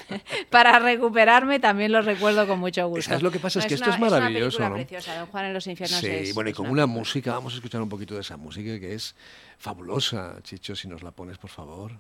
Speaker 3: para recuperarme también los recuerdo con mucho gusto.
Speaker 2: ¿Sabes lo que pasa? es que esto es maravilloso.
Speaker 3: Es una preciosa, Don Juan en los infiernos.
Speaker 2: Sí, bueno, y con una música, vamos a escuchar un poquito de esa música que es fabulosa. Chicho, si nos la pones, por favor.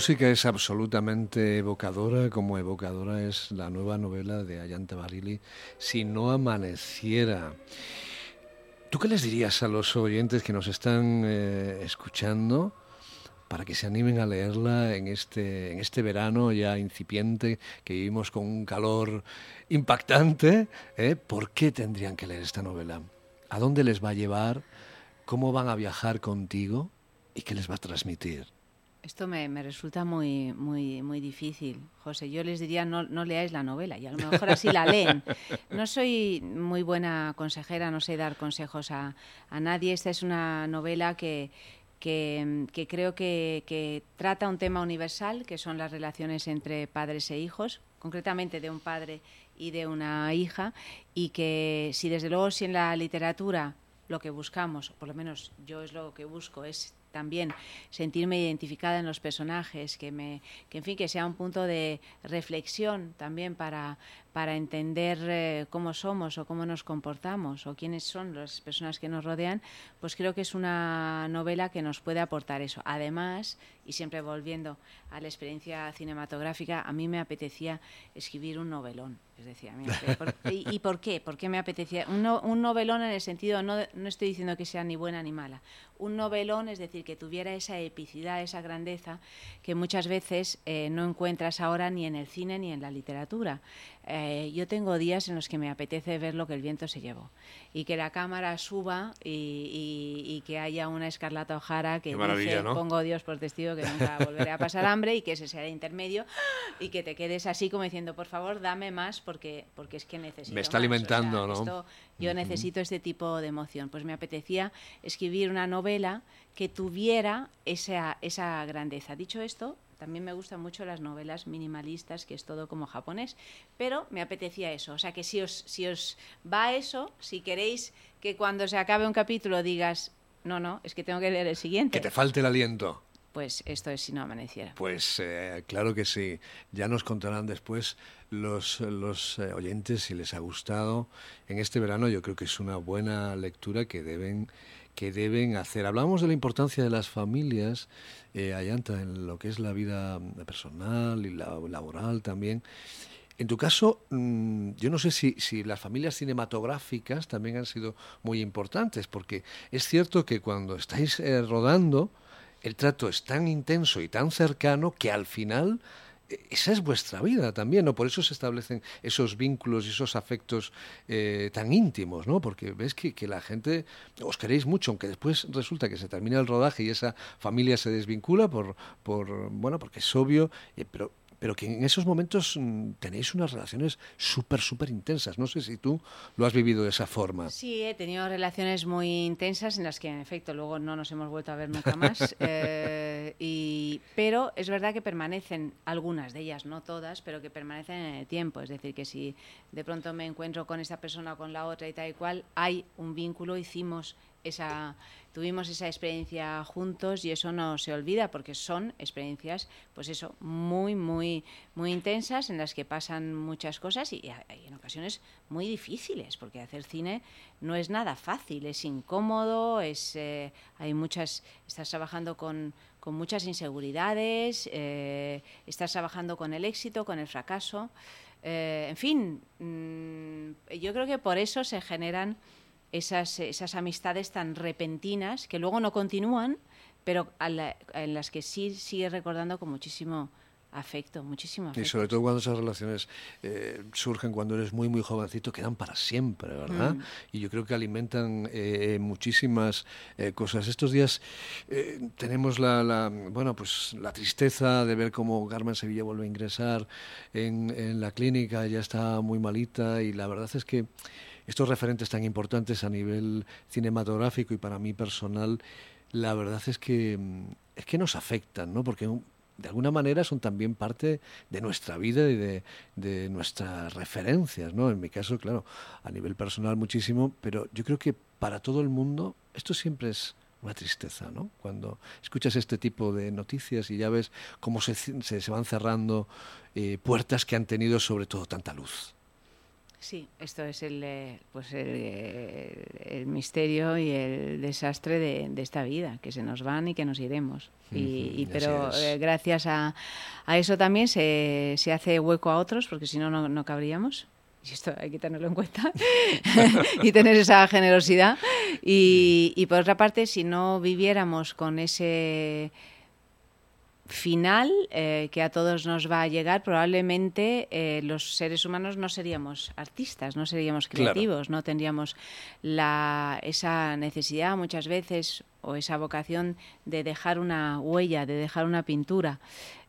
Speaker 2: Música es absolutamente evocadora, como evocadora es la nueva novela de Ayanta Barili, Si no amaneciera. ¿Tú qué les dirías a los oyentes que nos están eh, escuchando para que se animen a leerla en este, en este verano ya incipiente que vivimos con un calor impactante? ¿eh? ¿Por qué tendrían que leer esta novela? ¿A dónde les va a llevar? ¿Cómo van a viajar contigo? ¿Y qué les va a transmitir?
Speaker 3: Esto me, resulta muy, muy, muy difícil, José. Yo les diría no, no leáis la novela y a lo mejor así la leen. No soy muy buena consejera, no sé dar consejos a, a nadie. Esta es una novela que, que, creo que, trata un tema universal, que son las relaciones entre padres e hijos, concretamente de un padre y de una hija, y que si desde luego si en la literatura lo que buscamos, por lo menos yo es lo que busco, es también sentirme identificada en los personajes, que me, que en fin, que sea un punto de reflexión también para, para entender eh, cómo somos o cómo nos comportamos o quiénes son las personas que nos rodean, pues creo que es una novela que nos puede aportar eso. Además, y siempre volviendo a la experiencia cinematográfica, a mí me apetecía escribir un novelón. Es decir, y, por qué? ¿Por qué me apetecía? Un, un novelón en el sentido, no, no estoy diciendo que sea ni buena ni mala. Un novelón, es decir, que tuviera esa epicidad, esa grandeza que muchas veces eh, no encuentras ahora ni en el cine ni en la literatura. Eh, yo tengo días en los que me apetece ver lo que el viento se llevó y que la cámara suba y, que haya una Escarlata O'Hara que dice, pongo Dios por testigo que nunca volveré a pasar hambre y que ese sea el intermedio y que te quedes así como diciendo, por favor, dame más porque, porque es que necesito
Speaker 2: Me está alimentando, ¿no?
Speaker 3: yo necesito este tipo de emoción. Pues me apetecía escribir una novela que tuviera esa, esa grandeza. Dicho esto, también me gustan mucho las novelas minimalistas, que es todo como japonés, pero me apetecía eso. O sea que si os, si os va eso, si queréis que cuando se acabe un capítulo digas, no, no, es que tengo que leer el siguiente.
Speaker 2: Que te falte el aliento.
Speaker 3: Pues esto es si no amaneciera.
Speaker 2: Pues eh, claro que sí. Ya nos contarán después los, los eh, oyentes si les ha gustado. En este verano yo creo que es una buena lectura que deben que deben hacer. Hablamos de la importancia de las familias, eh, Ayanta, en lo que es la vida personal y la laboral también. En tu caso, mm, yo no sé si, si, las familias cinematográficas también han sido muy importantes, porque es cierto que cuando estáis eh, rodando, el trato es tan intenso y tan cercano que al final esa es vuestra vida también, ¿no? Por eso se establecen esos vínculos y esos afectos eh, tan íntimos, ¿no? Porque ves que, que, la gente os queréis mucho, aunque después resulta que se termina el rodaje y esa familia se desvincula por, por bueno, porque es obvio, eh, pero pero que en esos momentos mm, tenéis unas relaciones súper, súper intensas. No sé si tú lo has vivido de esa forma.
Speaker 3: Sí, he tenido relaciones muy intensas en las que, en efecto, luego no nos hemos vuelto a ver nunca más. Eh, y, pero es verdad que permanecen algunas de ellas, no todas, pero que permanecen en el tiempo. Es decir, que si de pronto me encuentro con esta persona o con la otra y tal y cual, hay un vínculo, hicimos esa tuvimos esa experiencia juntos y eso no se olvida porque son experiencias, pues eso, muy, muy, muy intensas en las que pasan muchas cosas y, en ocasiones muy difíciles porque hacer cine no es nada fácil, es incómodo, es, eh, hay muchas, estás trabajando con, con muchas inseguridades, eh, estás trabajando con el éxito, con el fracaso. Eh, en fin, mm, yo creo que por eso se generan esas, esas amistades tan repentinas que luego no continúan, pero en las que sí sigue recordando con muchísimo afecto, muchísimo afecto.
Speaker 2: Y sobre todo cuando esas relaciones eh, surgen cuando eres muy, muy jovencito, quedan para siempre, ¿verdad? Mm. Y yo creo que alimentan eh, muchísimas eh, cosas. Estos días tenemos la, la, bueno, pues la tristeza de ver cómo Carmen Sevilla vuelve a ingresar en, en la clínica, ya está muy malita y la verdad es que estos referentes tan importantes a nivel cinematográfico y para mí personal, la verdad es que, es que nos afectan, ¿no? Porque de alguna manera son también parte de nuestra vida y de, de, nuestras referencias, ¿no? En mi caso, claro, a nivel personal muchísimo, pero yo creo que para todo el mundo esto siempre es una tristeza, ¿no? Cuando escuchas este tipo de noticias y ya ves cómo se, se, van cerrando eh, puertas que han tenido sobre todo tanta luz.
Speaker 3: Sí, esto es el, eh, pues el, el, misterio y el desastre de, de, esta vida, que se nos van y que nos iremos. Y, pero eh, gracias a, a, eso también se, se, hace hueco a otros, porque si no, no cabríamos. Y esto hay que tenerlo en cuenta y tener esa generosidad. Y, y por otra parte, si no viviéramos con ese final eh, que a todos nos va a llegar, probablemente eh, los seres humanos no seríamos artistas, no seríamos creativos, no tendríamos la, esa necesidad muchas veces o esa vocación de dejar una huella, de dejar una pintura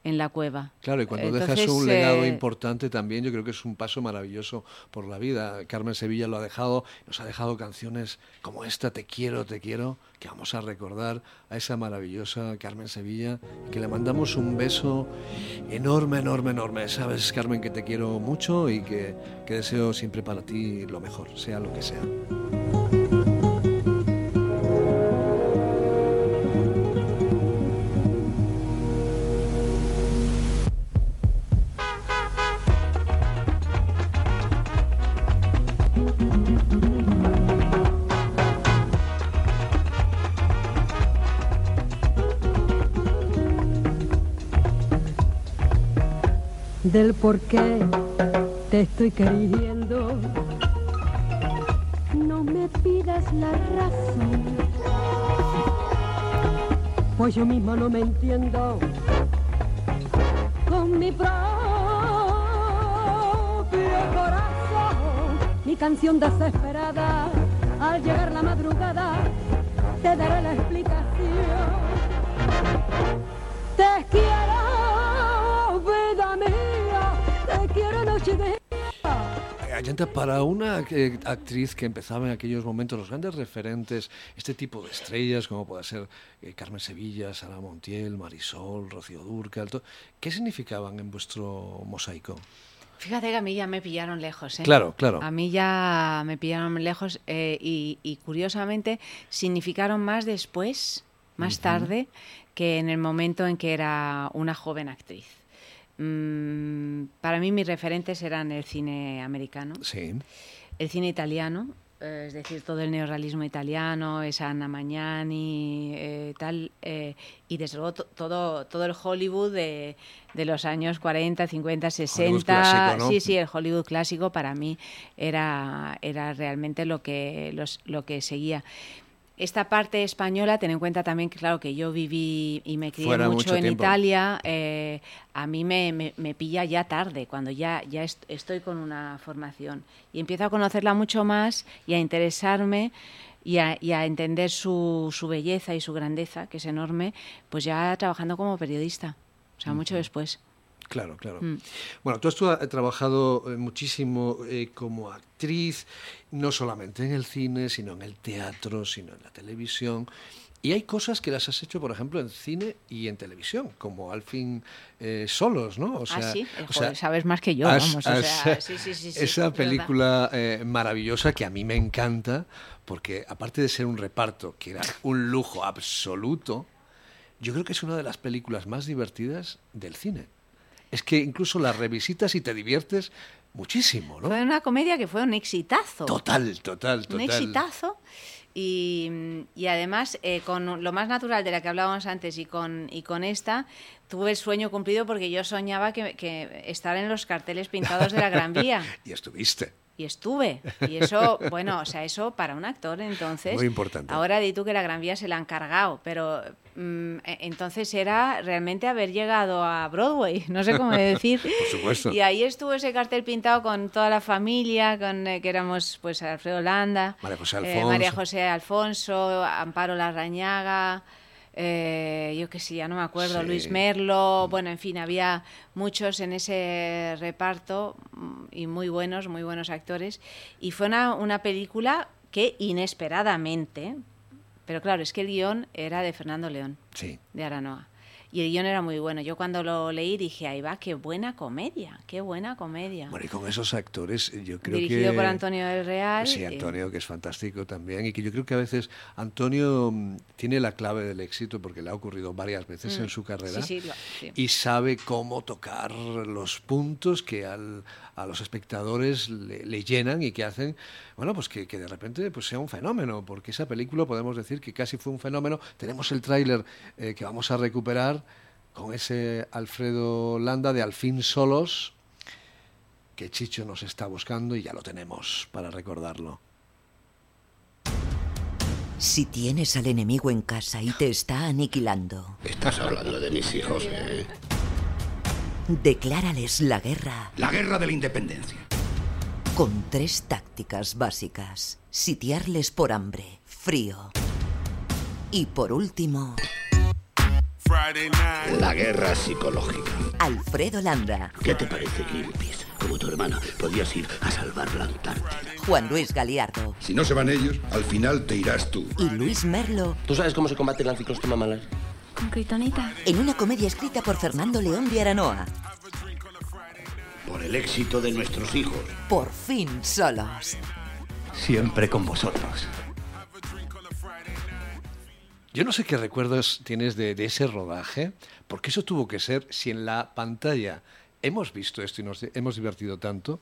Speaker 3: en la cueva.
Speaker 2: Claro, y cuando dejas un legado eh, importante también, yo creo que es un paso maravilloso por la vida. Carmen Sevilla lo ha dejado, nos ha dejado canciones como esta, Te quiero, te quiero, que vamos a recordar a esa maravillosa Carmen Sevilla, que le mandamos un beso enorme, enorme, enorme. Sabes, Carmen, que te quiero mucho y que, que deseo siempre para ti lo mejor, sea lo que sea.
Speaker 6: Del por qué te estoy queriendo. No me pidas la razón, pues yo mismo no me entiendo con mi propio corazón. Mi canción desesperada, al llegar la madrugada, te daré la explicación.
Speaker 2: Para una eh, actriz que empezaba en aquellos momentos, los grandes referentes, este tipo de estrellas, como puede ser eh, Carmen Sevilla, Sara Montiel, Marisol, Rocío Durcal, ¿qué significaban en vuestro mosaico?
Speaker 3: Fíjate que a mí ya me pillaron lejos. ¿eh?
Speaker 2: Claro, claro.
Speaker 3: A mí ya me pillaron lejos eh, y, curiosamente significaron más después, más tarde, que en el momento en que era una joven actriz. Mm, para mí mis referentes eran el cine americano, el cine italiano, eh, es decir, todo el neorrealismo italiano, esa Anna Magnani, eh, tal, eh, y desde luego todo, todo el Hollywood de, de, los años 40, 50, 60. Sí, sí, el Hollywood clásico para mí era, era realmente lo que, los, lo que seguía. Esta parte española, ten en cuenta también que, claro, que yo viví y me crié mucho, en Italia, eh, a mí me, me, pilla ya tarde, cuando ya, ya estoy con una formación. Y empiezo a conocerla mucho más y a interesarme y a, y a entender su, su, belleza y su grandeza, que es enorme, pues ya trabajando como periodista, o sea, mucho después.
Speaker 2: Claro, claro. Mm. Bueno, tú has trabajado eh, muchísimo eh, como actriz, no solamente en el cine, sino en el teatro, sino en la televisión. Y hay cosas que las has hecho, por ejemplo, en cine y en televisión, como al fin eh, solos, ¿no?
Speaker 3: O ah, sí, sabes más que yo, vamos. o sea, sí, sí, sí,
Speaker 2: esa película maravillosa que a mí me encanta, porque aparte de ser un reparto que era un lujo absoluto, yo creo que es una de las películas más divertidas del cine es que incluso la revisitas y te diviertes muchísimo, ¿no?
Speaker 3: Fue una comedia que fue un exitazo.
Speaker 2: Total, total, total.
Speaker 3: Un exitazo. Y, además, eh, con lo más natural de la que hablábamos antes y con, y con esta, tuve el sueño cumplido porque yo soñaba que, que estar en los carteles pintados de la Gran Vía.
Speaker 2: y estuviste
Speaker 3: y estuve. Y eso, bueno, o sea, eso para un actor, entonces.
Speaker 2: Muy importante.
Speaker 3: Ahora di tú que la Gran Vía se la han cargado, pero mm, e, entonces era realmente haber llegado a Broadway, no sé cómo decir.
Speaker 2: Por supuesto.
Speaker 3: Y ahí estuvo ese cartel pintado con toda la familia, con eh, que éramos pues Alfredo Landa,
Speaker 2: María José
Speaker 3: eh, Alfonso, María José Alfonso Amparo Larrañaga. Eh, yo que sé, ya no me acuerdo, Luis Merlo, bueno, en fin, había muchos en ese reparto mm, y muy buenos, muy buenos actores. Y fue una, una película que inesperadamente, pero claro, es que el guion era de Fernando León, de Aranoa. Y el guion era muy bueno. Yo cuando lo leí dije, ahí va, qué buena comedia, qué buena comedia.
Speaker 2: Bueno, y con esos actores, yo creo
Speaker 3: que... Dirigido por Antonio del Real.
Speaker 2: Sí, Antonio, que es fantástico también. Y que yo creo que a veces Antonio mm, tiene la clave del éxito porque le ha ocurrido varias veces en mm. su carrera.
Speaker 3: Sí,
Speaker 2: sí, y sabe cómo tocar los puntos que al, a los espectadores le, llenan y que hacen, bueno, pues que, que, de repente pues sea un fenómeno. Porque esa película podemos decir que casi fue un fenómeno. Tenemos el tráiler eh, que vamos a recuperar con ese Alfredo Landa de Al fin solos, que Chicho nos está buscando y ya lo tenemos para recordarlo.
Speaker 7: Si tienes al enemigo en casa y te está aniquilando.
Speaker 8: Estás hablando de mis hijos, ¿eh?
Speaker 7: Declárales la guerra.
Speaker 8: La guerra de la independencia.
Speaker 7: Con tres tácticas básicas. Sitiarles por hambre, frío Y por último,
Speaker 8: La guerra psicológica.
Speaker 7: Alfredo Landa,
Speaker 8: ¿Qué te parece, Greenpeace? Como tu hermana, podías ir a salvar la Antártida.
Speaker 7: Juan Luis Galiardo
Speaker 9: Si no se van ellos, al final te irás tú.
Speaker 7: y Luis Merlo
Speaker 10: ¿Tú sabes cómo se combate la ciclostoma malar?
Speaker 11: Con Kryptonita.
Speaker 7: en una comedia escrita por Fernando León de Aranoa.
Speaker 8: Por el éxito de nuestros hijos.
Speaker 7: Por fin solos.
Speaker 12: Siempre con vosotros.
Speaker 2: Yo no sé qué recuerdos tienes de, de ese rodaje, porque eso tuvo que ser, si en la pantalla hemos visto esto y nos hemos divertido tanto,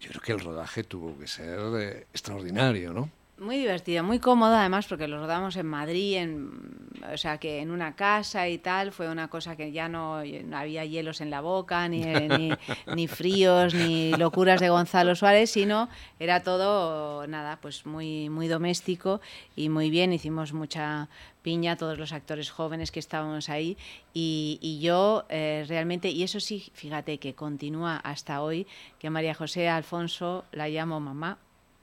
Speaker 2: yo creo que el rodaje tuvo que ser eh, extraordinario, ¿no?
Speaker 3: Muy divertida, muy cómoda además porque lo rodamos en Madrid, en, o sea que en una casa y tal, fue una cosa que ya no, no había hielos en la boca, ni, ni, ni fríos, ni locuras de Gonzalo Suárez, sino era todo, nada, pues muy, muy doméstico y muy bien, hicimos mucha piña, todos los actores jóvenes que estábamos ahí y, y yo eh, realmente, y eso sí, fíjate que continúa hasta hoy, que María José Alfonso la llamo mamá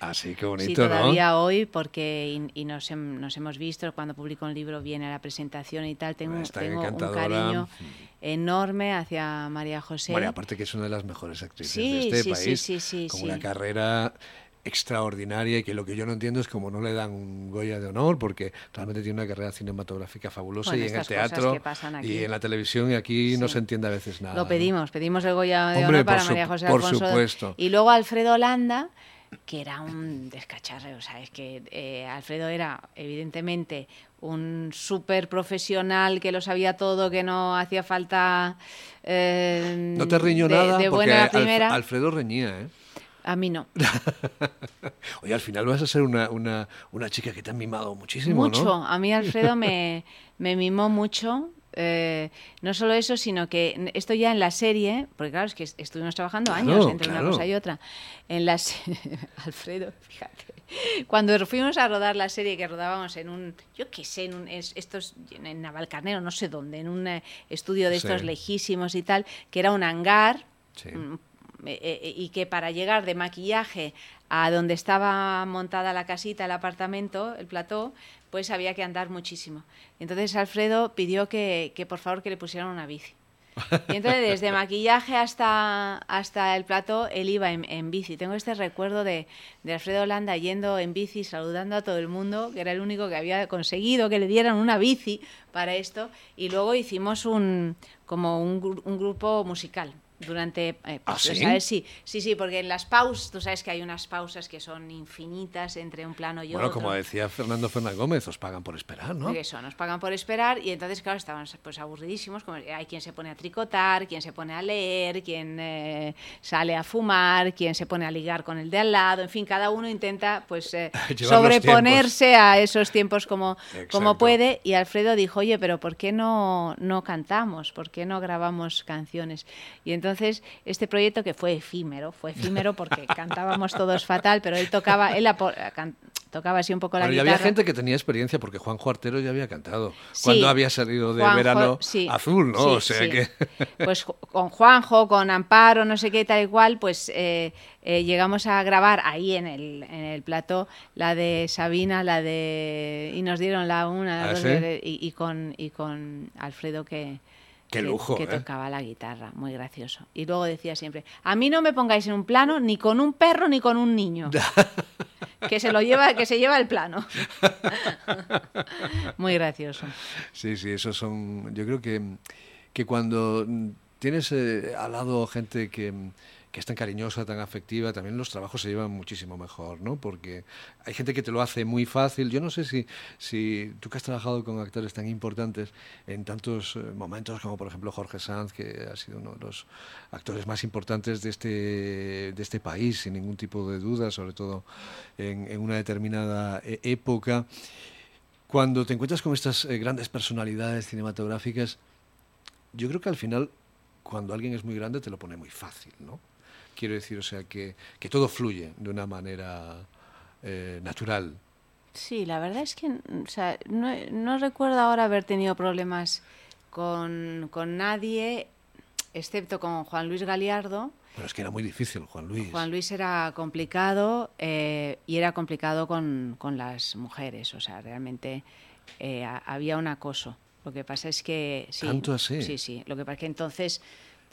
Speaker 2: Así que bonito,
Speaker 3: Sí, todavía hoy, porque y, y nos, hem- nos hemos visto, cuando publico un libro viene a la presentación y tal, tengo, un cariño enorme hacia María José.
Speaker 2: Bueno, aparte que es una de las mejores actrices
Speaker 3: Sí,
Speaker 2: de este
Speaker 3: sí,
Speaker 2: país,
Speaker 3: sí, sí,
Speaker 2: con una carrera extraordinaria y que lo que yo no entiendo es como no le dan un Goya de honor porque realmente tiene una carrera cinematográfica fabulosa
Speaker 3: Bueno,
Speaker 2: y en el teatro y en la televisión y aquí no se entiende a veces nada.
Speaker 3: Lo
Speaker 2: ¿no?
Speaker 3: pedimos, pedimos el Goya de
Speaker 2: Hombre,
Speaker 3: honor para
Speaker 2: por
Speaker 3: María José
Speaker 2: por
Speaker 3: Alfonso.
Speaker 2: supuesto.
Speaker 3: Y luego Alfredo Landa, que era un descacharre, o sea, es que eh, Alfredo era evidentemente un súper profesional que lo sabía todo, que no hacía falta... eh,
Speaker 2: No te riñó
Speaker 3: de-
Speaker 2: nada
Speaker 3: de
Speaker 2: porque
Speaker 3: buena
Speaker 2: Alf-
Speaker 3: primera.
Speaker 2: Alfredo reñía, ¿eh?
Speaker 3: A mí no.
Speaker 2: Oye, al final vas a ser una, una, una chica que te ha mimado muchísimo,
Speaker 3: Mucho.
Speaker 2: ¿no?
Speaker 3: A mí Alfredo me, me mimó mucho. Eh, no solo eso, sino que esto ya en la serie, porque claro, es que est- estuvimos trabajando
Speaker 2: Claro,
Speaker 3: años entre
Speaker 2: claro.
Speaker 3: una cosa y otra. En la Alfredo, fíjate. Cuando fuimos a rodar la serie que rodábamos en un, yo qué sé, en un, es- estos, en Navalcarnero, no sé dónde, en un eh, estudio de estos
Speaker 2: Sí.
Speaker 3: lejísimos y tal, que era un hangar,
Speaker 2: Sí.
Speaker 3: mm, eh, y que para llegar de maquillaje a donde estaba montada la casita, el apartamento, el plató, pues había que andar muchísimo. Entonces Alfredo pidió que, que por favor que le pusieran una bici. Y entonces desde maquillaje hasta, hasta el plató él iba en, en bici. Tengo este recuerdo de, de Alfredo Holanda yendo en bici, saludando a todo el mundo, que era el único que había conseguido que le dieran una bici para esto. Y luego hicimos un como un, un grupo musical durante eh,
Speaker 2: ¿Ah,
Speaker 3: pues,
Speaker 2: sí?
Speaker 3: ¿sabes? sí sí sí porque en las pausas tú sabes que hay unas pausas que son infinitas entre un plano y
Speaker 2: Bueno,
Speaker 3: otro
Speaker 2: como decía Fernando Fernández Gómez, os pagan por esperar, ¿no?
Speaker 3: eso, nos pagan por esperar y entonces, claro, estaban pues aburridísimos. Como hay quien se pone a tricotar, quien se pone a leer, quien eh, sale a fumar, quien se pone a ligar con el de al lado. En fin, cada uno intenta pues eh, sobreponerse a esos tiempos como, como puede. Y Alfredo dijo, oye, pero ¿por qué no, no cantamos? ¿Por qué no grabamos canciones? Y entonces este proyecto que fue efímero, fue efímero porque cantábamos todos fatal, pero él tocaba, él tocaba así un poco la
Speaker 2: Pero había gente que tenía experiencia porque Juan Artero ya había cantado
Speaker 3: Sí.
Speaker 2: cuando había salido de
Speaker 3: Juanjo,
Speaker 2: verano
Speaker 3: sí,
Speaker 2: azul, ¿no?
Speaker 3: sí,
Speaker 2: o sea
Speaker 3: sí.
Speaker 2: que
Speaker 3: Pues con Juanjo, con Amparo, no sé qué, tal y cual, pues eh, eh, llegamos a grabar ahí en el, en el plató la de Sabina, la de... y nos dieron la una, la
Speaker 2: ¿Ah,
Speaker 3: dos, y, y con, y con Alfredo que...
Speaker 2: Qué
Speaker 3: que-
Speaker 2: lujo,
Speaker 3: que
Speaker 2: ¿eh?
Speaker 3: tocaba la guitarra, muy gracioso. Y luego decía siempre, a mí no me pongáis en un plano ni con un perro ni con un niño. que se lo lleva, que se lleva el plano. muy gracioso.
Speaker 2: Sí, sí, esos son. Yo creo que, que cuando tienes eh, al lado gente que, que es tan cariñosa, tan afectiva, también los trabajos se llevan muchísimo mejor, ¿no? Porque hay gente que te lo hace muy fácil. Yo no sé si, si tú que has trabajado con actores tan importantes en tantos eh, momentos como por ejemplo Jorge Sanz, que ha sido uno de los actores más importantes de este, de este país, sin ningún tipo de duda, sobre todo en, una determinada eh, época. Cuando te encuentras con estas eh, grandes personalidades cinematográficas, yo creo que al final, cuando alguien es muy grande, te lo pone muy fácil, ¿no? Quiero decir, o sea, que, que todo fluye de una manera eh, natural.
Speaker 3: Sí, la verdad es que o sea, no, no recuerdo ahora haber tenido problemas con, con nadie, excepto con Juan Luis Galiardo.
Speaker 2: Pero es que era muy difícil, Juan Luis.
Speaker 3: Juan Luis era complicado eh, y era complicado con, con las mujeres, o sea, realmente eh, había un acoso. Lo que pasa es que... Sí,
Speaker 2: ¿Tanto así?
Speaker 3: Sí, sí. Lo que pasa es que entonces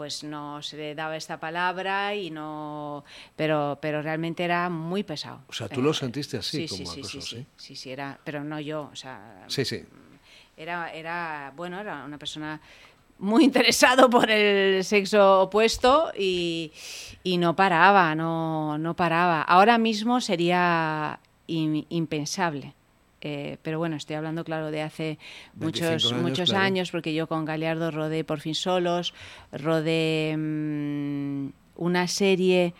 Speaker 3: pues no se le daba esta palabra y no... Pero, pero realmente era muy pesado.
Speaker 2: O sea, tú lo
Speaker 3: Eh,
Speaker 2: sentiste así,
Speaker 3: sí,
Speaker 2: como
Speaker 3: sí,
Speaker 2: acoso,
Speaker 3: sí, sí,
Speaker 2: ¿sí?
Speaker 3: sí, era... Pero no yo, o sea...
Speaker 2: Sí, sí.
Speaker 3: Era, era, bueno, era una persona muy interesado por el sexo opuesto y, y no paraba, no, no paraba. Ahora mismo sería im- impensable. Eh, pero bueno, estoy hablando, claro, de hace
Speaker 2: 25
Speaker 3: muchos,
Speaker 2: años,
Speaker 3: muchos
Speaker 2: claro.
Speaker 3: años, porque yo con Galeardo rodé Por fin solos, rodé mm, una serie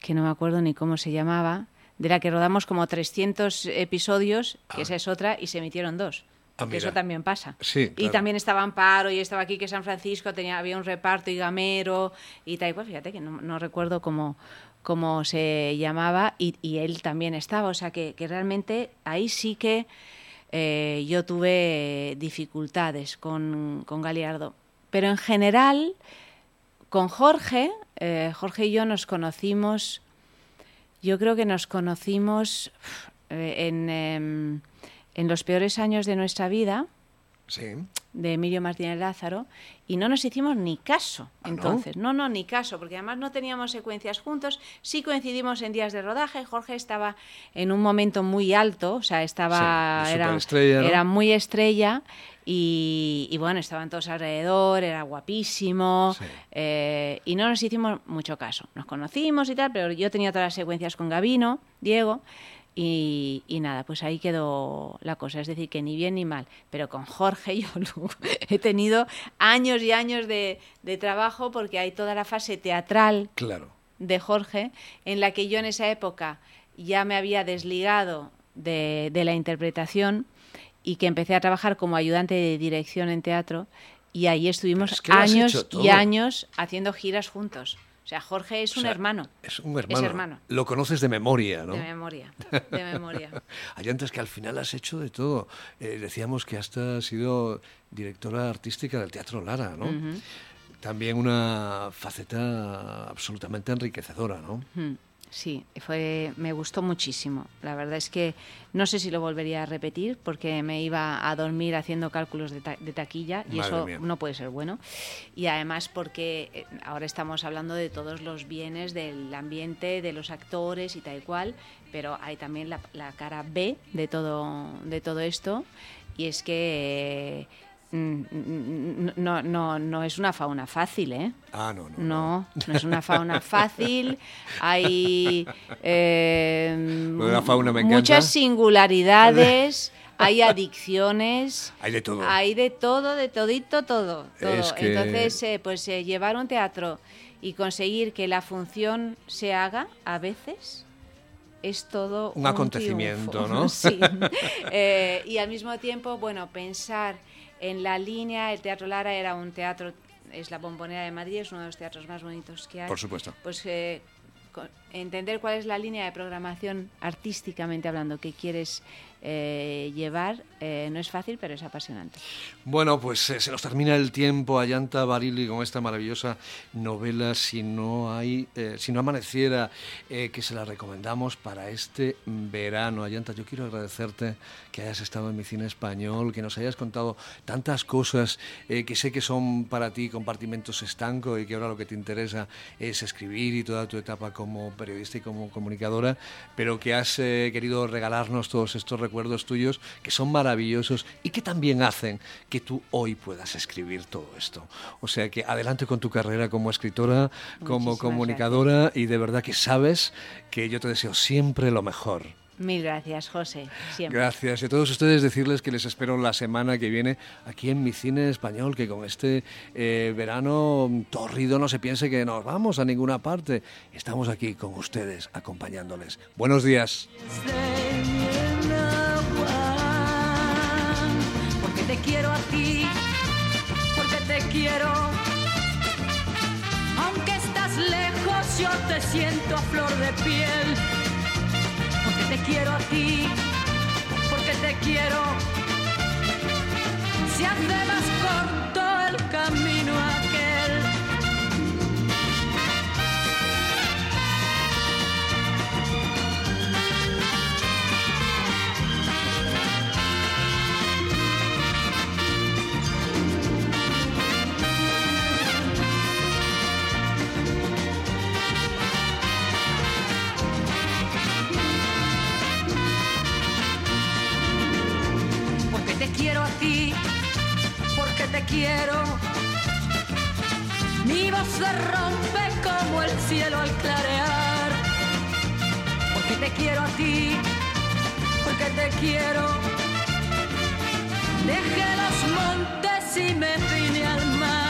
Speaker 3: que no me acuerdo ni cómo se llamaba, de la que rodamos como 300 episodios, que esa es otra, y se emitieron dos.
Speaker 2: Ah,
Speaker 3: que eso también pasa.
Speaker 2: Sí,
Speaker 3: Y también estaba Amparo y estaba aquí que San Francisco, tenía, había un reparto y Gamero y tal. y cual. fíjate que no, no recuerdo cómo, cómo se llamaba y, él también estaba. O sea que, que realmente ahí sí que eh, yo tuve dificultades con, con Galiardo. Pero en general, con Jorge, eh, Jorge y yo nos conocimos, yo creo que nos conocimos eh, en, em, en los peores años de nuestra vida
Speaker 2: Sí.
Speaker 3: De Emilio Martínez Lázaro y no nos hicimos ni caso
Speaker 2: ¿Ah,
Speaker 3: entonces. No? no, ni caso, porque además no teníamos secuencias juntos, sí coincidimos en días de rodaje, Jorge estaba en un momento muy alto, o sea, estaba
Speaker 2: Sí,
Speaker 3: era,
Speaker 2: superestrella, ¿no?
Speaker 3: era muy estrella y, y bueno, estaban todos alrededor, era guapísimo eh, y no nos hicimos mucho caso. Nos conocimos y tal, pero yo tenía todas las secuencias con Gavino, Diego, y, y nada, pues ahí quedó la cosa. Es decir, que ni bien ni mal. Pero con Jorge yo he tenido años y años de, de trabajo porque hay toda la fase teatral
Speaker 2: Claro.
Speaker 3: de Jorge, en la que yo en esa época ya me había desligado de, de la interpretación y que empecé a trabajar como ayudante de dirección en teatro y ahí estuvimos
Speaker 2: es que
Speaker 3: años y años haciendo giras juntos. O sea, Jorge es
Speaker 2: O
Speaker 3: un
Speaker 2: sea,
Speaker 3: hermano.
Speaker 2: Es un hermano.
Speaker 3: hermano.
Speaker 2: Lo conoces de memoria, ¿no?
Speaker 3: De memoria, de memoria.
Speaker 2: Hay antes que al final has hecho de todo. Eh, decíamos que hasta has sido directora artística del Teatro Lara, ¿no? También una faceta absolutamente enriquecedora, ¿no?
Speaker 3: Sí, fue, me gustó muchísimo. La verdad es que no sé si lo volvería a repetir porque me iba a dormir haciendo cálculos de, ta- de taquilla y
Speaker 2: Madre
Speaker 3: eso
Speaker 2: mía.
Speaker 3: no puede ser bueno. Y además porque eh, ahora estamos hablando de todos los bienes del ambiente, de los actores y tal y cual, pero hay también la, la cara B de todo, de todo esto y es que... eh, no, no, no es una fauna fácil, ¿eh?
Speaker 2: Ah, no, no.
Speaker 3: No, no es una fauna fácil. Hay eh,
Speaker 2: fauna me
Speaker 3: muchas singularidades, hay adicciones,
Speaker 2: Hay de todo.
Speaker 3: hay de todo, de todito, todo. todo.
Speaker 2: Es que-
Speaker 3: Entonces, eh, pues eh, llevar un teatro y conseguir que la función se haga a veces es todo
Speaker 2: Un acontecimiento,
Speaker 3: triunfo.
Speaker 2: ¿no?
Speaker 3: sí. Eh, y al mismo tiempo, bueno, pensar en la línea, el Teatro Lara era un teatro, es la Bombonera de Madrid, es uno de los teatros más bonitos que hay.
Speaker 2: Por supuesto.
Speaker 3: Pues eh, entender cuál es la línea de programación artísticamente hablando que quieres eh, llevar eh, no es fácil, pero es apasionante.
Speaker 2: Bueno, pues eh, se nos termina el tiempo, Ayanta Barili, con esta maravillosa novela, Si no hay, si no amaneciera, que se la recomendamos para este verano. Ayanta, yo quiero agradecerte que hayas estado en mi cine español, que nos hayas contado tantas cosas que sé que son para ti compartimentos estanco y que ahora lo que te interesa es escribir y toda tu etapa como periodista y como comunicadora, pero que has querido regalarnos todos estos recuerdos tuyos que son maravillosos y que también hacen que tú hoy puedas escribir todo esto. O sea que adelante con tu carrera como escritora, como
Speaker 3: Muchísimas
Speaker 2: comunicadora y de verdad que sabes que yo te deseo siempre lo mejor.
Speaker 3: Mil gracias, José. Siempre.
Speaker 2: Gracias. Y a todos ustedes decirles que les espero la semana que viene aquí en mi cine español, que con este eh, verano torrido no se piense que nos vamos a ninguna parte. Estamos aquí con ustedes, acompañándoles. Buenos días.
Speaker 1: Quiero a ti, porque te quiero. Aunque estás lejos, yo te siento a flor de piel. Porque te quiero a ti, porque te quiero. Se hace más corto el camino quiero a ti, porque te quiero. Mi voz se rompe como el cielo al clarear, porque te quiero a ti, porque te quiero. Dejé los montes y me vine al mar